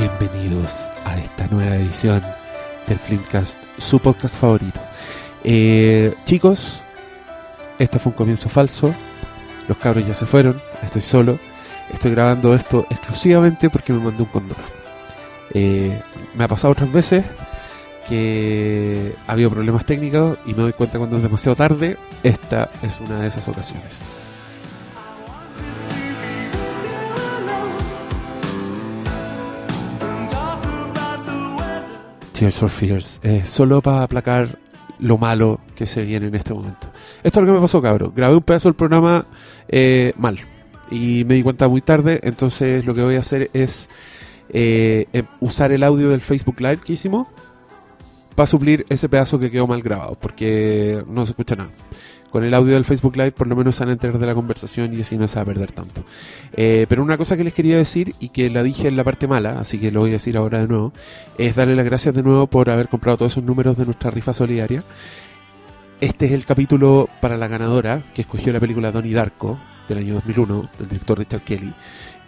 bienvenidos a esta nueva edición del Filmcast, su podcast favorito. Eh, chicos, este fue un comienzo falso, los cabros ya se fueron, estoy solo, estoy grabando esto exclusivamente porque me mandé un condor. Eh, me ha pasado otras veces que ha habido problemas técnicos y me doy cuenta cuando es demasiado tarde, esta es una de esas ocasiones. Tears for Fears, eh, solo para aplacar lo malo que se viene en este momento. Esto es lo que me pasó, cabrón. Grabé un pedazo del programa eh, mal y me di cuenta muy tarde, entonces lo que voy a hacer es eh, em, usar el audio del Facebook Live que hicimos para suplir ese pedazo que quedó mal grabado, porque no se escucha nada. Con el audio del Facebook Live por lo menos se van a enterar de la conversación y así no se va a perder tanto. Eh, pero una cosa que les quería decir y que la dije en la parte mala, así que lo voy a decir ahora de nuevo, es darle las gracias de nuevo por haber comprado todos esos números de nuestra rifa solidaria. Este es el capítulo para la ganadora que escogió la película Donnie Darko del año 2001 del director Richard Kelly.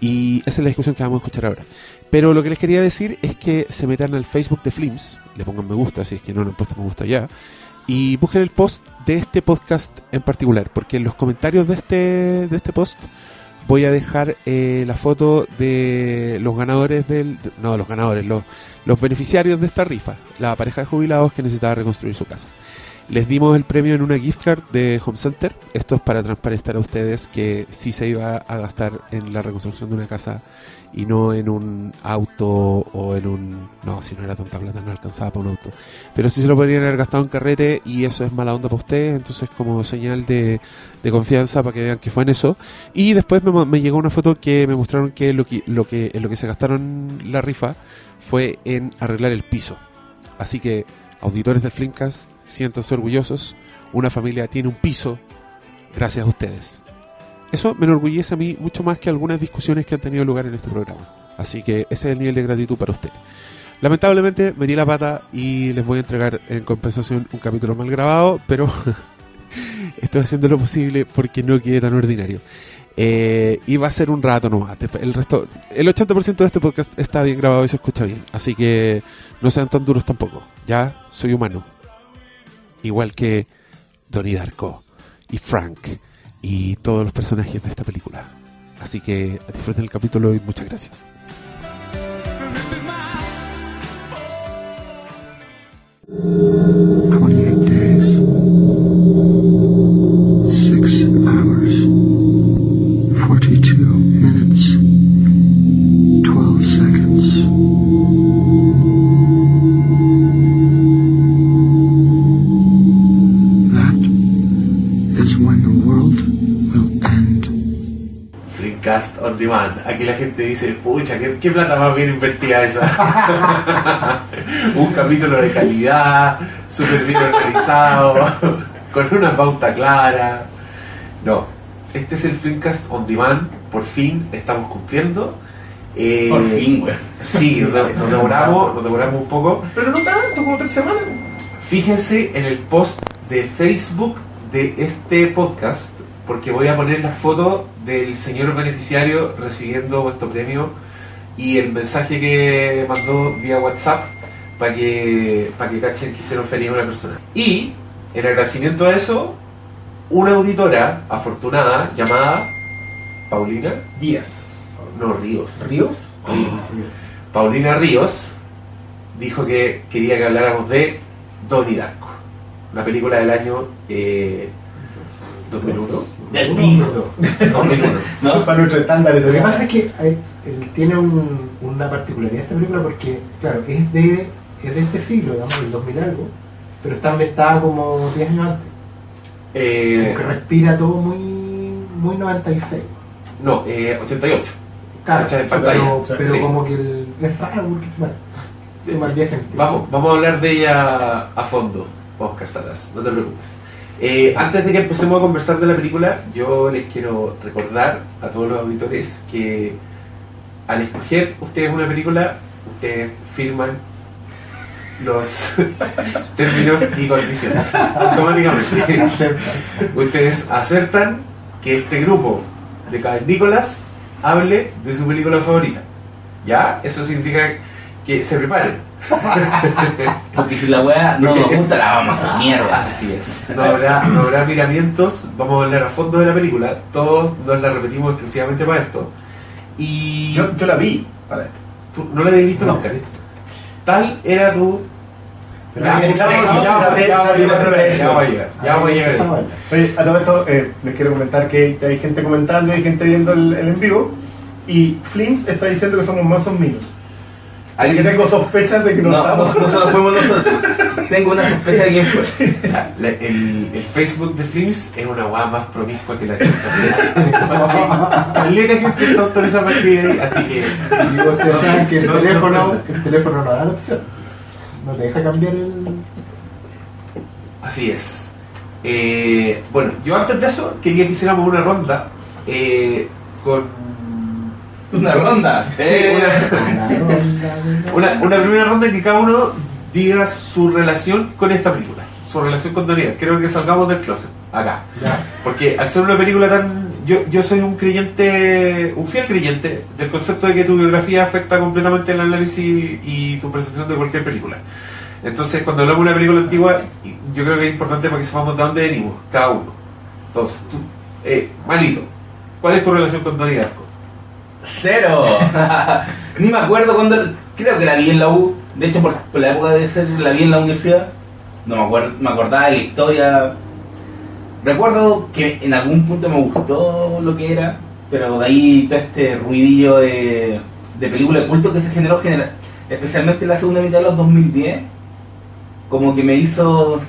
Y esa es la discusión que vamos a escuchar ahora. Pero lo que les quería decir es que se metan al Facebook de Flims, le pongan me gusta si es que no le han puesto me gusta ya, y busquen el post de este podcast en particular, porque en los comentarios de este, de este post voy a dejar eh, la foto de los ganadores del... No, los ganadores, los, los beneficiarios de esta rifa, la pareja de jubilados que necesitaba reconstruir su casa. Les dimos el premio en una gift card de Home Center. Esto es para transparentar a ustedes que sí se iba a gastar en la reconstrucción de una casa y no en un auto o en un... No, si no era tanta plata no alcanzaba para un auto. Pero sí se lo podrían haber gastado en carrete y eso es mala onda para ustedes. Entonces como señal de, de confianza para que vean que fue en eso. Y después me, me llegó una foto que me mostraron que lo que, lo que en lo que se gastaron la rifa fue en arreglar el piso. Así que auditores del Flimcast, siéntanse orgullosos. Una familia tiene un piso gracias a ustedes. Eso me enorgullece a mí mucho más que algunas discusiones que han tenido lugar en este programa. Así que ese es el nivel de gratitud para ustedes. Lamentablemente metí la pata y les voy a entregar en compensación un capítulo mal grabado, pero estoy haciendo lo posible porque no quede tan ordinario. Eh, y va a ser un rato nomás. El resto, el 80% de este podcast está bien grabado y se escucha bien. Así que no sean tan duros tampoco. Ya soy humano. Igual que Donnie Darko y Frank y todos los personajes de esta película. Así que disfruten el capítulo y muchas gracias. Flickcast on demand. Aquí la gente dice, pucha, ¿qué, qué plata más bien invertida esa? Un capítulo de calidad, súper bien organizado, con una pauta clara. No, este es el Flickcast on demand. Por fin estamos cumpliendo. Eh, Por fin, güey. Sí, nos, nos demoramos, nos demoramos un poco. Pero no tanto, como tres semanas. Fíjense en el post de Facebook de este podcast, porque voy a poner la foto del señor beneficiario recibiendo vuestro premio y el mensaje que mandó vía WhatsApp para que, para que cachen que hicieron feliz a una persona. Y, en agradecimiento a eso, una auditora afortunada llamada Paulina, Díaz. no Ríos, ¿Ríos? Ríos. Paulina Ríos dijo que quería que habláramos de Donnie Darko, una película del año eh, 2001. Del pico. 2001. No, para nuestros estándares. Lo que pasa es que hay- tiene un- una particularidad esta película porque, claro, es de, es de este siglo, digamos, del 2000 algo, pero está ambientada como 10 años antes. Eh, Como que respira todo muy, muy 96. no, eh, 88. Claro, pero, pero sí. como que el, es raro porque, bueno, es tiempo. Vamos, vamos a hablar de ella a fondo, Oscar Salas, no te preocupes. Eh, antes de que empecemos a conversar de la película, yo les quiero recordar a todos los auditores que al escoger ustedes una película, ustedes firman los términos y condiciones automáticamente. ustedes aceptan que este grupo de cavernícolas hable de su película favorita. ¿Ya? Eso significa que se preparen. Porque si la weá no nos gusta, la vamos a hacer mierda. Así es. No habrá, no habrá miramientos, vamos a hablar a fondo de la película, todos nos la repetimos exclusivamente para esto. Y Yo, yo la vi para esto. tú no la habías visto No. nunca. Tal era tu... Ya, voy a llegar. Oye, a todo esto eh, les quiero comentar que hay gente comentando, hay gente viendo el, el en vivo. Y Flins está diciendo que somos mansos minos. Así que tengo sospechas de que no, No, no, estamos. nosotros fuimos nosotros. Tengo una sospecha de quién fue. La- el, el Facebook de Flims es una guada más promiscua que la chucha. ¿sí? Caleta de gente está autorizada para escribir ahí, así que. Y ustedes No se- saben que el no teléfono, el teléfono no da la opción. No te deja cambiar el. Así es. Eh, bueno, yo antes de eso quería que hiciéramos una ronda eh, con. Una ronda. Sí, Eh, Una, una primera ronda en que cada uno diga su relación con esta película, su relación con Donnie. Creo que salgamos del closet, acá. Ya. Porque al ser una película tan... Yo, yo soy un creyente, un fiel creyente del concepto de que tu biografía afecta completamente el análisis y tu percepción de cualquier película. Entonces, cuando hablamos de una película antigua, yo creo que es importante para que sepamos de dónde venimos, cada uno. Entonces, tú, eh, Malito, ¿cuál es tu relación con Donnie Darko? Cero. Ni me acuerdo cuando. Creo que la vi en la U. De hecho, por, la época de ser, la vi en la universidad. No me acuerdo, me acordaba de la historia. Recuerdo que en algún punto me gustó lo que era, pero de ahí todo este ruidillo de, de película de culto que se generó, genera- especialmente en la segunda mitad de los 2010, como que me hizo.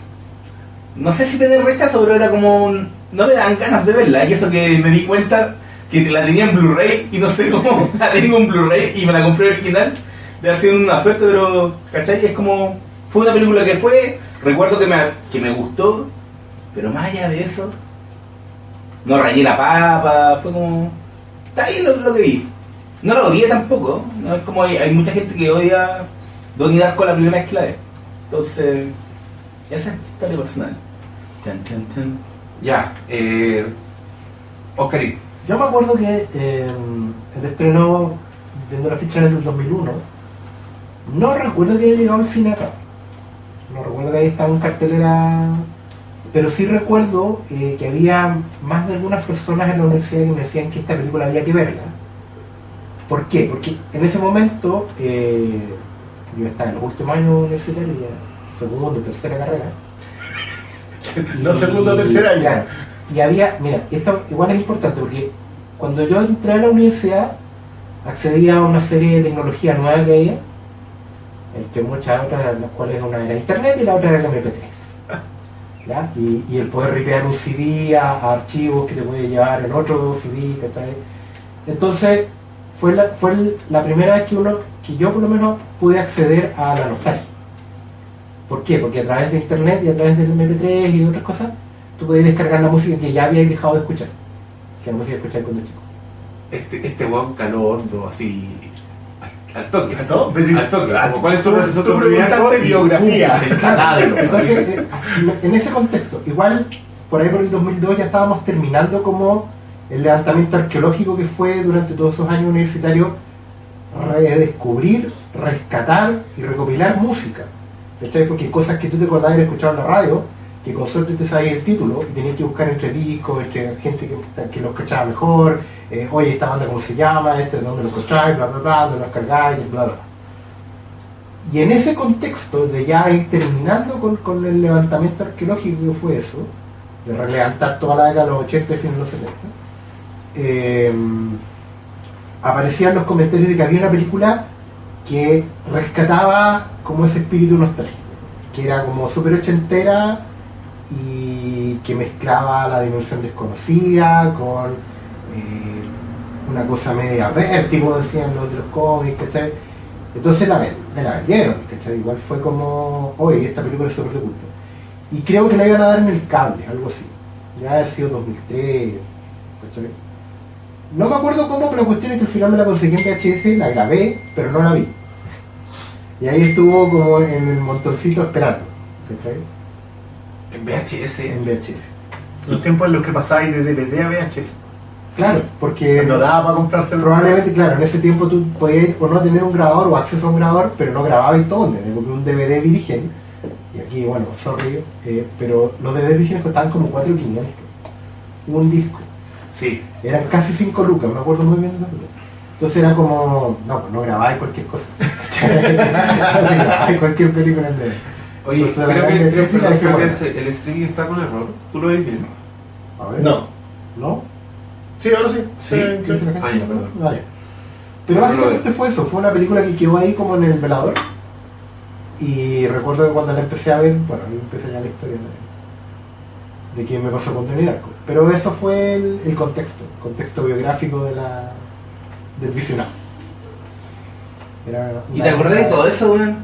No sé si tener rechazo, pero era como. No me dan ganas de verla, y eso que me di cuenta que la tenía en Blu-ray y no sé cómo la tengo en Blu-ray y me la compré original de haber sido una oferta, pero ¿cachai? Es como, fue una película que fue, recuerdo que me, que me gustó, pero más allá de eso, no rayé la papa, fue como, está bien lo, lo que vi. No la odié tampoco, no es como hay, mucha gente que odia Donnie Darko la primera vez que la ve. Entonces, esa es historia personal. Ya, eh, Oscarín. Yo me acuerdo que eh, el estreno, viendo la ficha desde el 2001, no recuerdo que haya llegado al cine acá. No recuerdo que haya estado en cartelera, pero sí recuerdo eh, que había más de algunas personas en la universidad que me decían que esta película había que verla. ¿Por qué? Porque en ese momento eh, yo estaba en los últimos años universitarios, ya segundo, tercera carrera. No segundo o tercer año. Claro. Y había, mira, esto igual es importante porque cuando yo entré a la universidad accedía a una serie de tecnología nueva que había, entre muchas otras, las cuales una era internet y la otra era el MP3. ¿ya? Y, y el poder ripear un CD a, a archivos que te puede llevar en otro CD, ¿cachai? Entonces, fue la, fue la primera vez que uno, que yo por lo menos pude acceder a la nostalgia. ¿Por qué? Porque a través de internet y a través del MP3 y de otras cosas, tú podías descargar la música que ya habías dejado de escuchar. Que la música que escuchabas cuando chico. Este, este weón caló hondo, así. Al, al toque. ¿A todo? Pues sí. Al toque. Ah, Como, ¿Cuál es tu relación tú preguntaste biografía. Entonces, eh, en ese contexto, igual por ahí por el 2002 ya estábamos terminando como el levantamiento arqueológico que fue durante todos esos años universitarios redescubrir, rescatar y recopilar música. ¿Cachai? Porque hay cosas que tú te acordabas de haber escuchado en la radio, que con suerte te sabías el título y tenías que buscar entre discos, entre gente que, que lo escuchaba mejor, eh, oye, esta banda cómo se llama, este de dónde lo escucháis, bla, bla, bla, dónde lo descargáis, bla, bla, bla. Y en ese contexto de ya ir terminando con, con el levantamiento arqueológico que fue eso, de relevantar toda la década de los 80 y fines de los 70, eh, aparecían los comentarios de que había una película que rescataba como ese espíritu nostálgico, que era como súper ochentera y que mezclaba la dimensión desconocida con eh, una cosa media vértigo, decían los de los cómics, ¿cachai? Entonces la, me la vendieron, ¿cachai? Igual fue como, oye, esta película es súper de culto. Y creo que la iban a dar en el cable, algo así. Ya ha sido 2003, ¿cachai? No me acuerdo cómo, pero la cuestión es que al final me la conseguí en VHS, la grabé, pero no la vi. Y ahí estuvo como en el montoncito esperando, ¿cachai? En VHS. En VHS. Los tiempos en los que pasáis de DVD a VHS. Claro, porque No daba para comprarse el probablemente, claro, en ese tiempo tú podías o no tener un grabador o acceso a un grabador, pero no grababas todo, compré un DVD virgen. Y aquí, bueno, sorry, eh, pero los DVD vírgenes costaban como 4.500. Un disco. Sí. Eran casi 5 lucas, me acuerdo muy bien de. Entonces era como, no, pues no grabáis cualquier cosa. No grabáis cualquier película en DVD. Oye, Pues, creo que, que creo, sí, perdón, la creo que dejé el, el streaming está con error. ¿Tú lo ves bien? A ver. No. ¿No? Sí, ahora sí. Sí, ¿Qué dice la gente? Ah, ya, perdón. Ah, ya. Pero No, no lo básicamente fue eso, fue una película que quedó ahí como en el velador. Y recuerdo que cuando la empecé a ver, bueno, ahí empecé ya la historia de, de qué me pasó con Donnie Darko. Pero eso fue el, el contexto, el contexto biográfico de la, del visionado. Era ¿Y te acordás de todo eso, weón?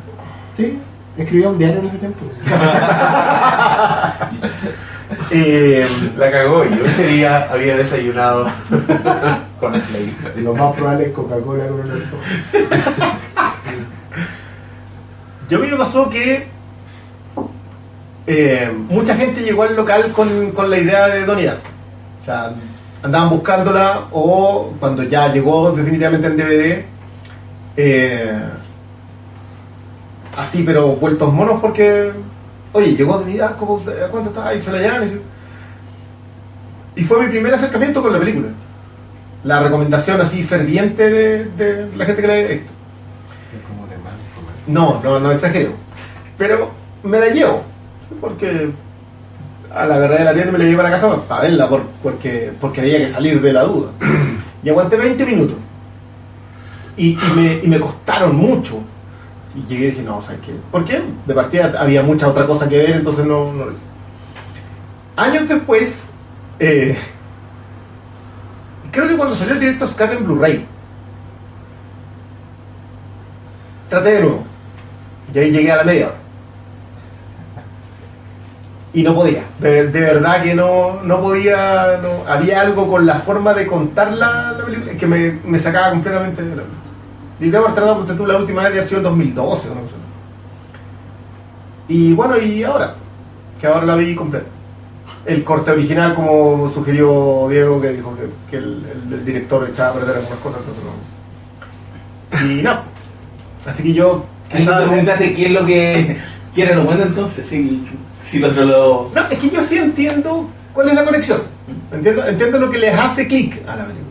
Sí, escribía un diario en ese tiempo. Eh, La cagó y yo ese día había desayunado con el play. Lo más probable es Coca-Cola con el alcohol. yo a mí me pasó que eh, mucha gente llegó al local con, con la idea de Donnie. O sea, andaban buscándola o cuando ya llegó definitivamente en DVD, eh, así pero vueltos monos porque, oye, llegó ¿a ¿cuánto está? Y se la llaman. Y fue mi primer acercamiento con la película. La recomendación así ferviente de, de la gente que lee esto. No, no, no exagero. Pero me la llevo. Porque a la verdad de la tienda me la llevo a la casa para verla, por- porque, porque había que salir de la duda. Y aguanté 20 minutos. Y, y me, y me costaron mucho. Y llegué y dije, no, ¿sabes qué? ¿Por qué? De partida había mucha otra cosa que ver, entonces no, lo hice. Años después, eh, creo que cuando salió el directo Scat en Blu-ray, traté de nuevo. Y ahí llegué a la media hora. Y no podía. De, de verdad que no, no podía. no- había algo con la forma de contar la, la película que me, me sacaba completamente de la Y debo haber tratado, porque tú la última vez de haber sido en 2012 o no sé. Y bueno, y ahora, que ahora la vi completa. El corte original, como sugirió Diego, que dijo que, que el, el- el director echaba a perder algunas cosas, entonces no. Y nada. Así que yo. Ahí te preguntaste qué es lo que, qué era lo bueno entonces, si, si el otro lo... No, es que yo sí entiendo cuál es la conexión. Entiendo, entiendo lo que les hace clic a la película.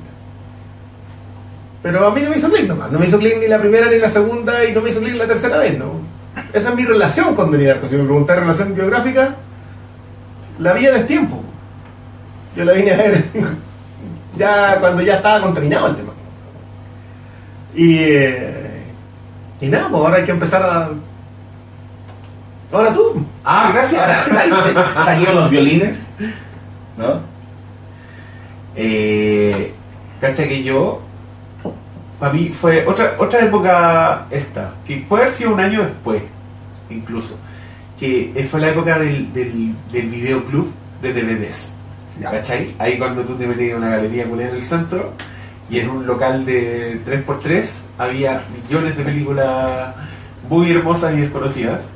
Pero a mí no me hizo clic nomás. No me hizo clic ni la primera ni la segunda y no me hizo clic la tercera vez, ¿no? Esa es mi relación con Donnie Darko. Si me preguntas relación biográfica, la vi a destiempo. Yo la vine a ver ya cuando ya estaba contaminado el tema. Y, eh, y nada, pues ahora hay que empezar a... Ahora tú. Ah, gracias. Ahora sa- saquemos los violines, ¿no? Eh, cacha que yo, para mí fue otra, otra época esta, que puede haber sido un año después, incluso, que fue la época del, del, del videoclub de DVDs. Ya. ¿Cachai? Ahí cuando tú te metías en una galería culera en el centro y en un local de 3x3 había millones de películas muy hermosas y desconocidas.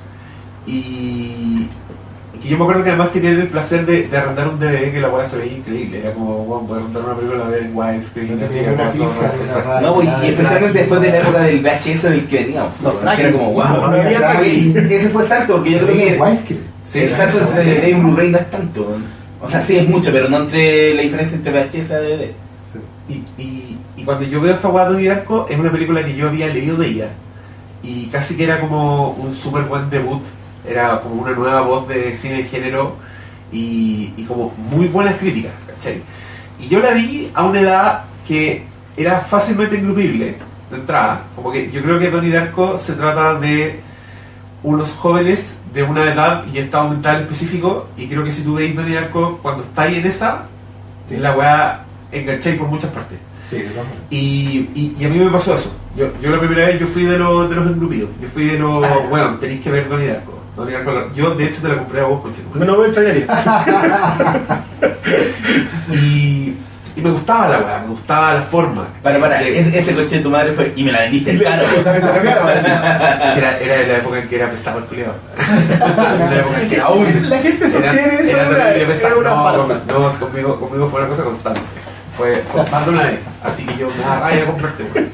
Y que yo me acuerdo que además tenían el placer de, de arrendar un DVD que la weá se veía increíble. Era como, bueno, poder arrendar una película a ver en widescreen, No así, tenía acá, No, pues, y especialmente después de la época del VHS del que veníamos. Que era como, wow, no. Ese fue salto, porque yo creo que Widescreen. Sí, el salto entre DVD y Blu-ray no es tanto. O sea, sí es mucho, pero no entre la diferencia entre VHS y DVD. Y, y, y cuando yo veo esta weá de Darko, es una película que yo había leído de ella. Y casi que era como un súper buen debut. Era como una nueva voz de cine de género y, y como muy buenas críticas, ¿cachai? Y yo la vi a una edad que era fácilmente ingrupible de entrada. Como que yo creo que Donnie Darko se trata de unos jóvenes de una edad y estado mental específico. Y creo que si tú veis Donnie Darko, cuando estáis en esa, Sí. la weá engancháis por muchas partes. Sí. Y, y, y a mí me pasó eso. Yo, yo la primera vez yo fui de, los de los engrupidos. Yo fui de los. Ah. Bueno, tenéis que ver Donnie Darko. Yo de hecho te la compré a vos, coche. No me extrañaría. Y, y me gustaba la weá, me gustaba la forma. Para, para, Que- ese, ese coche de tu madre fue y me la vendiste caro. Era, era de la época en que era pesado el culiado. La época en que aún. La gente sostiene eso, era era era pesado. una no, farsa. no, conmigo, conmigo fue una cosa constante. Fue, fue más de una vez. Así que yo me da rabia comprarte, weón.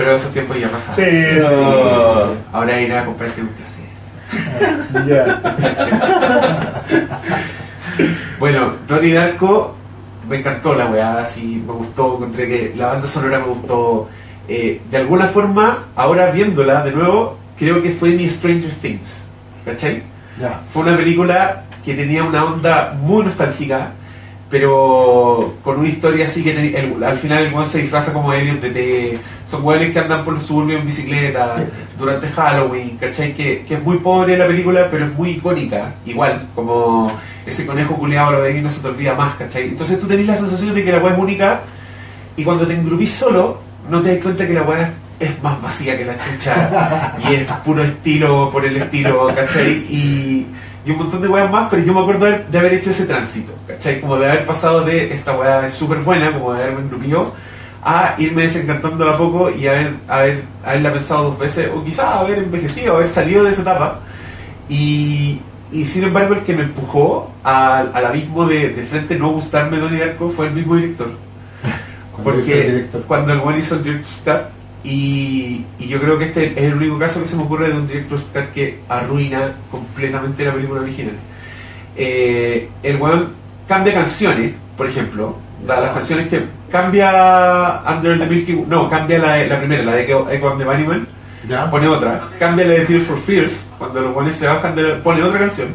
Pero esos tiempos ya pasaron. Sí, sí, sí, sí, sí. Ahora ir a comprarte un placer. Ya. Bueno, Donnie Darko me encantó la weá, así me gustó, encontré que la banda sonora me gustó. Eh, de alguna forma, ahora viéndola de nuevo, creo que fue mi Stranger Things. ¿Cachai? Ya. Fue una película que tenía una onda muy nostálgica, pero con una historia así que tenía- el- al final el weón se disfraza como Elliot de T. Son weones que andan por los suburbios en bicicleta durante Halloween, ¿cachai? Que, que es muy pobre la película, pero es muy icónica. Igual, como ese conejo culeado lo de ahí no se te olvida más, ¿cachai? Entonces tú tenés la sensación de que la weá es única y cuando te engrupís solo, no te das cuenta que la weá es más vacía que la chucha y es puro estilo por el estilo, ¿cachai? Y, y un montón de weas más, pero yo me acuerdo de, haber- hecho ese tránsito, ¿cachai? Como de haber pasado de esta weá es súper buena, como de haberme engrupido, a irme desencantando de a poco y haber, haber, haberla pensado dos veces, o quizás haber envejecido, haber salido de esa etapa. Y, y sin embargo, el que me empujó al, al abismo de, de frente no gustarme Donnie Darko fue el mismo director. Porque director. cuando el one hizo el Director's Cut, y, y yo creo que este es el único caso que se me ocurre de un Director's Cut que arruina completamente la película original. Eh, el weón cambia canciones, por ejemplo, da las canciones que cambia Under the Milky Way, no, cambia la, la primera, la de Echo of the Bunnyman, pone otra, cambia la de Tears for Fears, cuando los buenos se bajan, de la- pone otra canción,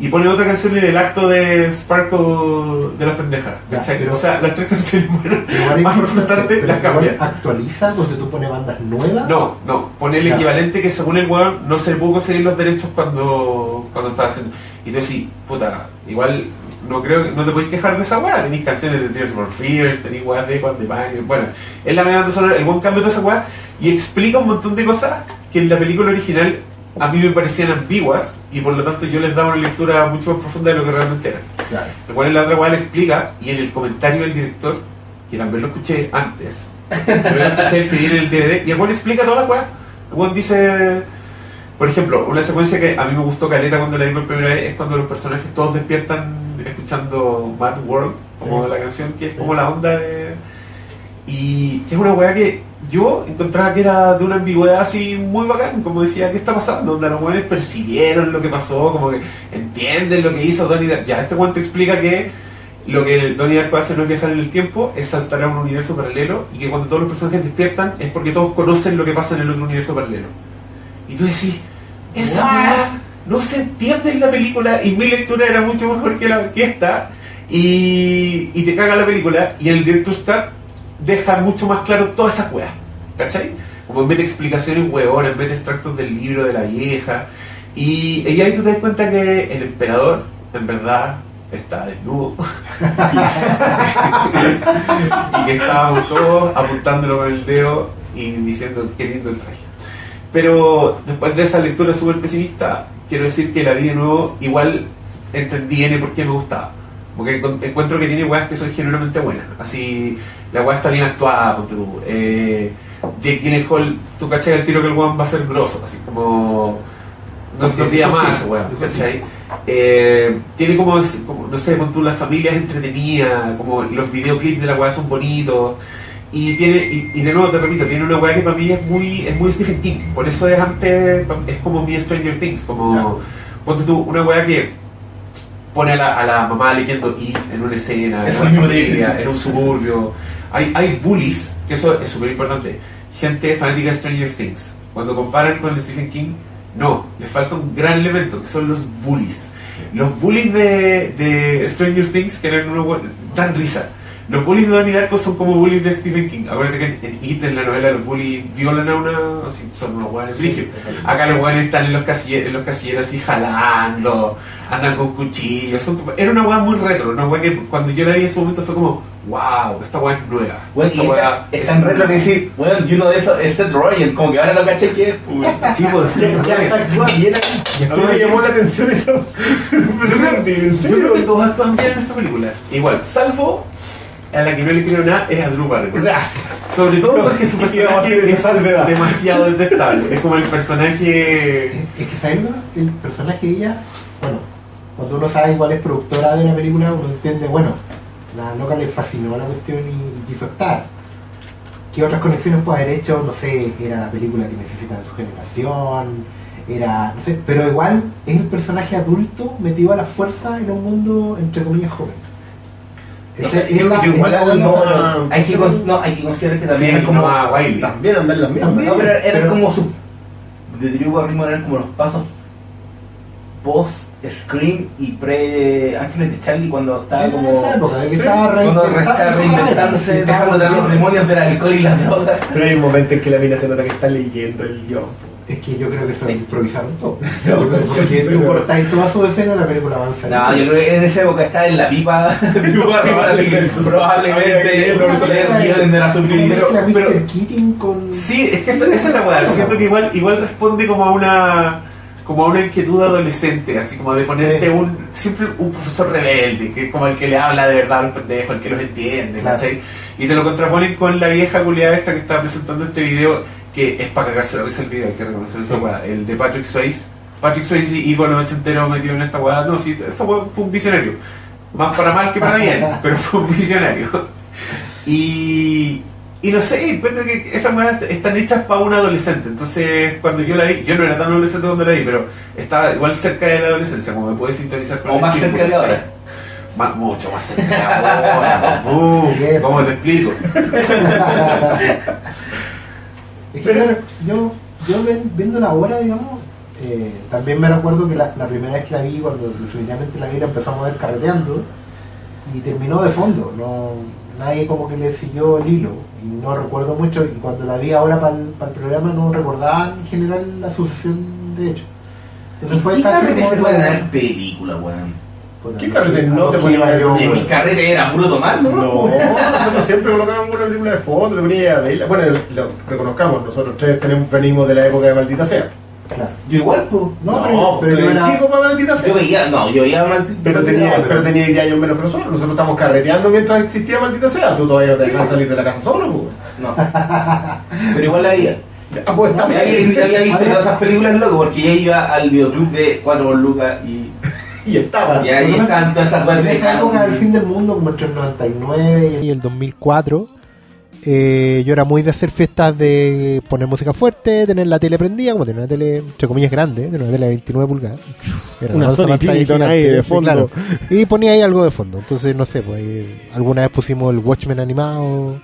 y pone otra canción en el acto de Sparkle de las pendejas. O sea, las tres canciones bueno, más importante, importantes las cambia. actualiza cuando tú pones bandas nuevas. No, no, pone el equivalente que según el weón no se le pudo conseguir los derechos cuando, cuando estaba haciendo. Y tú decís, puta, igual no creo que no te podéis quejar de esa weá, tenéis canciones de Tears for Fears, tenéis weá de Juan de Baño, bueno, es la media sonora, el buen cambio de esa weá y explica un montón de cosas que en la película original a mí me parecían ambiguas y por lo tanto yo les daba una lectura mucho más profunda de lo que realmente eran. Claro. Lo cual en la otra le explica, y en el comentario del director, que también lo escuché antes, también lo escuché el DVD, y el weón explica toda la weá. El weón dice, por ejemplo, una secuencia que a mí me gustó caleta cuando la vi por primera vez es cuando los personajes todos despiertan escuchando Mad World, como Sí. la canción que es como la onda de. Y que es una weá que yo encontraba que era de una ambigüedad así muy bacán, como decía, ¿qué está pasando? Donde los weones percibieron lo que pasó, como que entienden lo que hizo Donnie Darko. Ya, este te explica que lo que Donnie Darko hace no es viajar en el tiempo, es saltar a un universo paralelo y que cuando todos los personajes despiertan es porque todos conocen lo que pasa en el otro universo paralelo. Y tú decís, esa weá no se entiende en la película y mi lectura era mucho mejor que, la, que esta y, y te caga la película y el director's cut deja mucho más claro toda esa weá, ¿cachai? Como mete explicaciones huevonas, mete extractos del libro de la vieja y, y ahí tú te das cuenta que el emperador en verdad está desnudo y que estábamos todos apuntándolo con el dedo y diciendo qué lindo el traje. Pero después de esa lectura súper pesimista, quiero decir que la vi de nuevo, igual entendí N por qué me gustaba. Porque encuentro que tiene weas que son genuinamente buenas. Así, la wea está bien actuada, ponte tú. Eh, Jake Gyllenhaal, tú cachai el tiro que el weón va a ser grosso, así como... No Eso sí, más, weón. ¿cachai? Eh, tiene como, como, no sé, con tú las familias entretenidas, como los videoclips de la weá son bonitos. Y tiene, y, y de nuevo te repito, tiene una weá que para mí es muy, es muy Stephen King. Por eso es antes, es como mi Stranger Things, como ponte tú, una weá que pone a la, a la mamá leyendo It en una escena, en una familia, en un suburbio. Hay, hay bullies, que eso es súper importante. Gente fanática de Stranger Things. Cuando comparan con Stephen King, no, les falta un gran elemento, que son los bullies. Los bullies de, de Stranger Things, que eran unos dan risa. Los bullies de Donnie Darko son como bullies de Stephen King. Acuérdate que en, It, en la novela, los bullies violan a una. Así, son unos buenos brígidos. Acá los buenos están en los, casilleros, en los casilleros así jalando, andan con cuchillos. son- era una weá muy retro, una weá que cuando yo la vi en su momento fue como, wow, esta weá es nueva. Bueno, Esta weá es tan retro que nueva". decís, bueno, y uno de esos es Seth Rogen, como que ahora lo caché que es. Sí, pues, sí, Ya, está actúa bien ahí. A mí me llamó la atención eso. Yo creo, ¿En yo creo serio? que todos actúan bien en esta película. Igual, salvo a la que no le creo nada es a Drew Barrymore. Gracias. Sobre todo porque su personaje es salvedad. demasiado detestable. Es como el personaje. Es que ¿sabes lo? El personaje de ella, bueno, cuando uno sabe cuál es productora de una película, uno entiende, bueno, La loca le fascinó la cuestión y quiso estar. ¿Qué otras conexiones puede haber hecho? No sé, era la película que necesita de su generación, era, no sé, pero igual es el personaje adulto metido a la fuerza en un mundo, entre comillas, joven. No Esa sé, es yo- la- yo es igual la no, buena- no, hay, que, cons- no, hay que considerar que también Sí, es como. no a Wiley. También andan las mismas. También. No, pero Pero- como su. De Drew Barrymore eran como los pasos post Scream y pre Ángeles de Charlie cuando estaba en como. esa época, Sí, estaba Cuando reinventándose, dejando atrás los demonios del alcohol y la droga. Pero hay un momento en que la mina se nota que está leyendo el guion. Es que yo creo que se lo improvisaron todo. No, Porque tú cortáis toda su escena, la película avanza. No, yo creo que en esa época estaba en la pipa probablemente guiones de la pero-. Keating con... Sí, es que esa, esa es la weá. Siento que igual, igual responde como a una como una inquietud adolescente, así como de ponerte Sí. un siempre un profesor rebelde, que es como el que le habla de verdad a los pendejos, el que los entiende, Claro. ¿cachai? Y te lo contraponen con la vieja culiada esta que está presentando este video, que es para cagarse la risa el video, hay que reconocer esa Sí. weá, el de Patrick Swayze. Patrick Swayze y bueno, entero metido en esta weá, no, sí, esa weá fue un visionario. Más para mal que para bien, pero fue un visionario. Y, y no sé, encuentro que esas weas están hechas para un adolescente. Entonces, cuando yo la vi, yo no era tan adolescente cuando la vi, pero estaba igual cerca de la adolescencia, como me puede sintonizar con O el más tiempo, cerca ¿cachai? ahora. Más- mucho más cerca de ahora. Uh. ¿Cómo te explico? Es que claro, yo, yo viendo la obra, digamos, eh, también me recuerdo que la, la primera vez que la vi, cuando definitivamente la vi, la empezamos a ver carreteando y terminó de fondo. No, nadie como que le siguió el hilo y no recuerdo mucho. Y cuando la vi ahora para el, programa, no recordaba en general la sucesión de hechos. Entonces fue ¿Qué carrete se pueden dar película, weón? ¿Qué carrete no te ponía ver? En mis carretes era puro tomar, ¿no? No, nosotros siempre colocábamos una película de fondo, le ponía a verla. Bueno, lo reconozcamos, nosotros tres tenemos, venimos de la época de Maldita Sea. Claro. Yo igual, pues. No, No, pero- yo era- chico para Maldita Sea. Yo veía, no, yo veía mal. Pero tenía, pero tenía 10 años menos que nosotros. Nosotros estamos carreteando mientras existía Maldita Sea. Tú todavía no te dejan salir de la casa solo, pues. No. Pero igual la veía. Ah, pues bien. había, había visto todas esas películas, loco, porque ya iba al videoclub de 4 por Lucas y, Y estaba. y ahí estaban todas esas En esa época del fin del mundo, como entre el 99 y el 2004, eh, yo era muy de hacer fiestas de poner música fuerte, tener la tele prendida, como tenía una tele, entre comillas, grande, tenía una tele de 29 pulgadas. Era Una mansa Sony gigante, ahí de fondo. claro. Y ponía ahí algo de fondo. Entonces, no sé, pues alguna vez pusimos el Watchmen animado,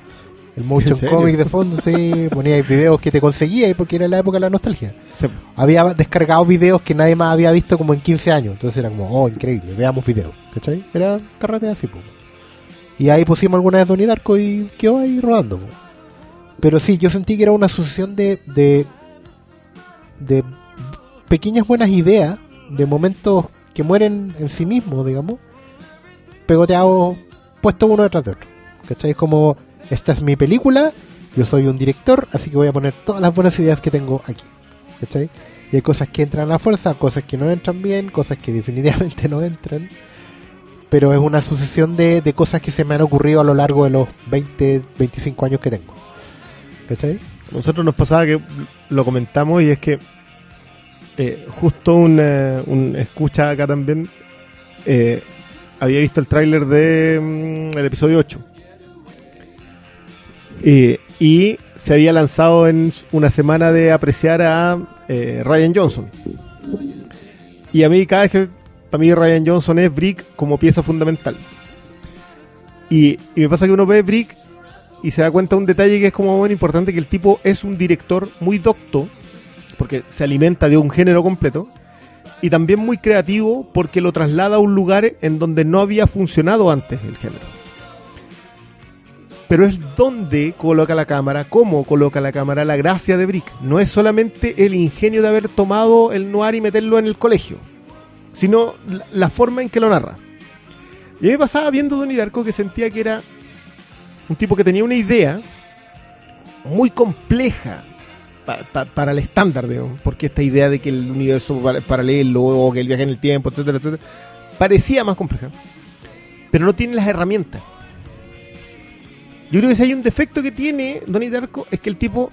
el motion comic de fondo, sí, ponía ahí videos que te conseguía ahí porque era la época de la nostalgia Sí. había descargado videos que nadie más había visto como en 15 años. Entonces era como, oh, increíble, veamos videos. ¿Cachai? Era carrete así, po. Y ahí pusimos alguna vez Donnie Darko y quedó ahí rodando. Pero sí, yo sentí que era una sucesión de, de, de pequeñas buenas ideas, de momentos que mueren en sí mismos, digamos, pegoteados, puestos uno detrás de otro. ¿Cachai? Es como, esta es mi película, yo soy un director, así que voy a poner todas las buenas ideas que tengo aquí. ¿Cachai? Y hay cosas que entran a la fuerza, cosas que no entran bien, cosas que definitivamente no entran. Pero es una sucesión de, de cosas que se me han ocurrido a lo largo de los 20, 25 años que tengo. ¿Cachai? Nosotros nos pasaba que lo comentamos y es que eh, justo un, eh, un escucha acá también eh, había visto el tráiler de mm, el episodio 8 Eh, y se había lanzado en una semana de apreciar a eh, Ryan Johnson y a mí cada vez que para mí Ryan Johnson es Brick como pieza fundamental y, me pasa que uno ve Brick y se da cuenta de un detalle que es como muy importante, que el tipo es un director muy docto, porque se alimenta de un género completo, y también muy creativo porque lo traslada a un lugar en donde no había funcionado antes el género. Pero es donde coloca la cámara, cómo coloca la cámara, la gracia de Brick. No es solamente el ingenio de haber tomado el noir y meterlo en el colegio, sino la, forma en que lo narra. Y a mí me pasaba viendo Donnie Darko que sentía que era un tipo que tenía una idea muy compleja pa- pa- para el estándar, digamos, porque esta idea de que el universo pa- paralelo o que el viaje en el tiempo, etcétera, etcétera, parecía más compleja, pero no tiene las herramientas. Yo creo que si hay un defecto que tiene Donnie Darko es que el tipo,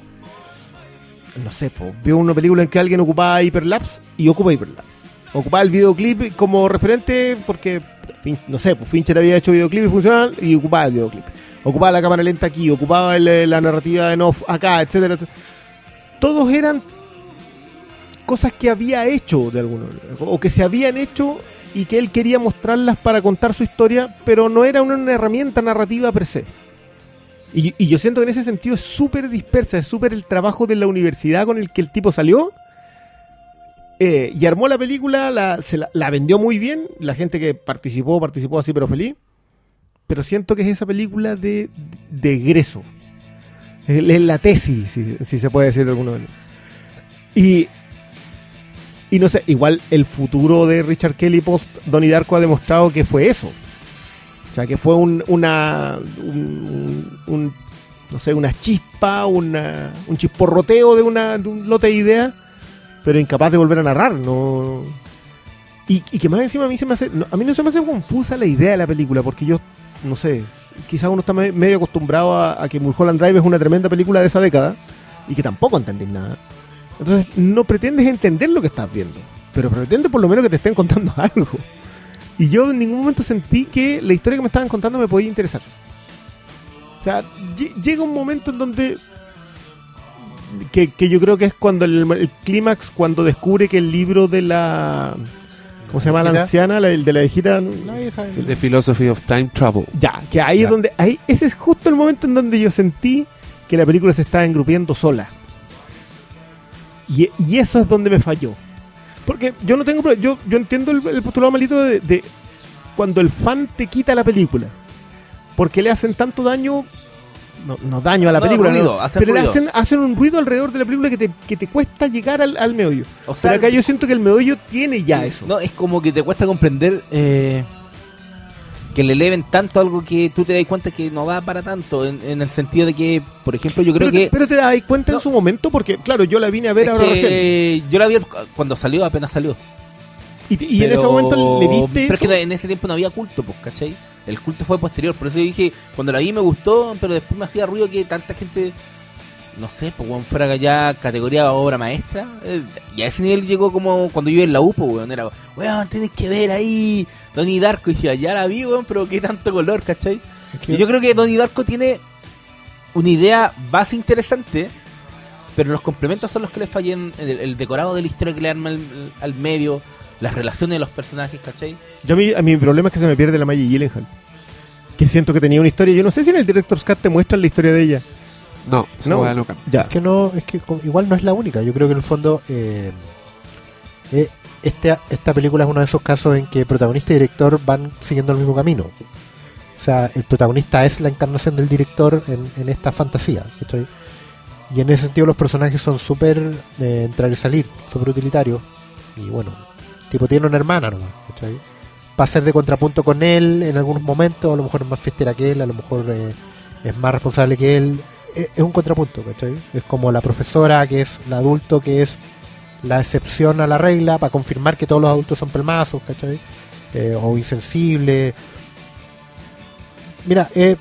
no sé, po, vio una película en que alguien ocupaba hiperlapse y ocupa hiperlapse. Ocupaba el videoclip como referente porque no sé, pues Fincher había hecho videoclip y funcional y ocupaba el videoclip. Ocupaba la cámara lenta aquí, ocupaba el- la narrativa en off acá, etcétera. Todos eran cosas que había hecho de alguna manera, o que se habían hecho y que él quería mostrarlas para contar su historia, pero no era una, una herramienta narrativa per se. Y, y yo siento que en ese sentido es súper dispersa, es súper el trabajo de la universidad con el que el tipo salió. Eh, y armó la película, la, la, vendió muy bien, la gente que participó, participó así pero feliz. Pero siento que es esa película de, de egreso. Es es la tesis, si, si se puede decir de alguna manera. Y, y no sé, igual el futuro de Richard Kelly post Donnie Darko ha demostrado que fue eso. O sea, que fue un, una, un, un- no sé, una chispa, una, un chisporroteo de, una, de un lote de ideas, pero incapaz de volver a narrar. No, y, y que más encima a mí se me hace, a mí no se me hace confusa la idea de la película, porque yo, no sé, quizás uno está me- medio acostumbrado a, que Mulholland Drive es una tremenda película de esa década y que tampoco entendís nada. Entonces no pretendes entender lo que estás viendo, pero pretende por lo menos que te estén contando algo. Y yo en ningún momento sentí que la historia que me estaban contando me podía interesar. O sea, lle- llega un momento en donde. Que, que yo creo que es cuando el, el clímax, cuando descubre que el libro de la. ¿Cómo se llama la anciana? La, el de la viejita. La vieja. The Philosophy of Time Travel. Ya, que ahí Ya. es donde. Ahí, ese es justo el momento en donde yo sentí que la película se estaba engrupiendo sola. Y, y eso es donde me falló. Porque yo no tengo. Yo, yo entiendo el, el postulado malito de, de cuando el fan te quita la película. Porque le hacen tanto daño. No, no daño a la No, película, ruido, hacen pero le ruido. hacen, hacen un ruido alrededor de la película que te, que te cuesta llegar al, al meollo. O sea, pero acá yo siento que el meollo tiene ya eso. No, es como que te cuesta comprender eh, que le eleven tanto algo que tú te das cuenta que no va para tanto. En, en el sentido de que, por ejemplo, yo creo pero, que. pero te das cuenta en su momento porque, claro, yo la vine a ver ahora recién. yo la vi cuando salió, apenas salió. Y, y en ese momento le viste Pero es que en ese tiempo no había culto, pues, ¿cachai? El culto fue posterior. Por eso dije, cuando la vi me gustó, pero después me hacía ruido que tanta gente, no sé, pues, weón, fuera ya categoría obra maestra. Eh, y a ese nivel llegó como cuando yo iba en la UPO, weón. Era, weón, tienes que ver ahí Donnie Darko. Y dije, ya la vi, weón, pero qué tanto color, ¿cachai? Y yo creo que Donnie Darko tiene una idea base interesante, pero los complementos son los que le fallan. El, el decorado de la historia que le arma al, al medio, las relaciones de los personajes, ¿cachai? Yo a mí, a mi problema es que se me pierde la Maggie Gyllenhaal. Que siento que tenía una historia. Yo no sé si en el Director's Cut te muestran la historia de ella. No, esa No. cambia. Ya. Es que no, es que igual no es la única. Yo creo que en el fondo eh, eh, este, esta película es uno de esos casos en que protagonista y director van siguiendo el mismo camino. O sea, el protagonista es la encarnación del director en, en esta fantasía. ¿cachai? Y en ese sentido los personajes son súper eh, entrar y salir, súper utilitarios. Y bueno, tipo tiene una hermana nomás. ¿cachai? Va a ser de contrapunto con él en algunos momentos, a lo mejor es más fiestera que él, a lo mejor eh, es más responsable que él. Es, es un contrapunto, ¿cachai? Es como la profesora que es el adulto que es la excepción a la regla para confirmar que todos los adultos son pelmazos, ¿cachai? Eh, o insensibles. Mira, eh,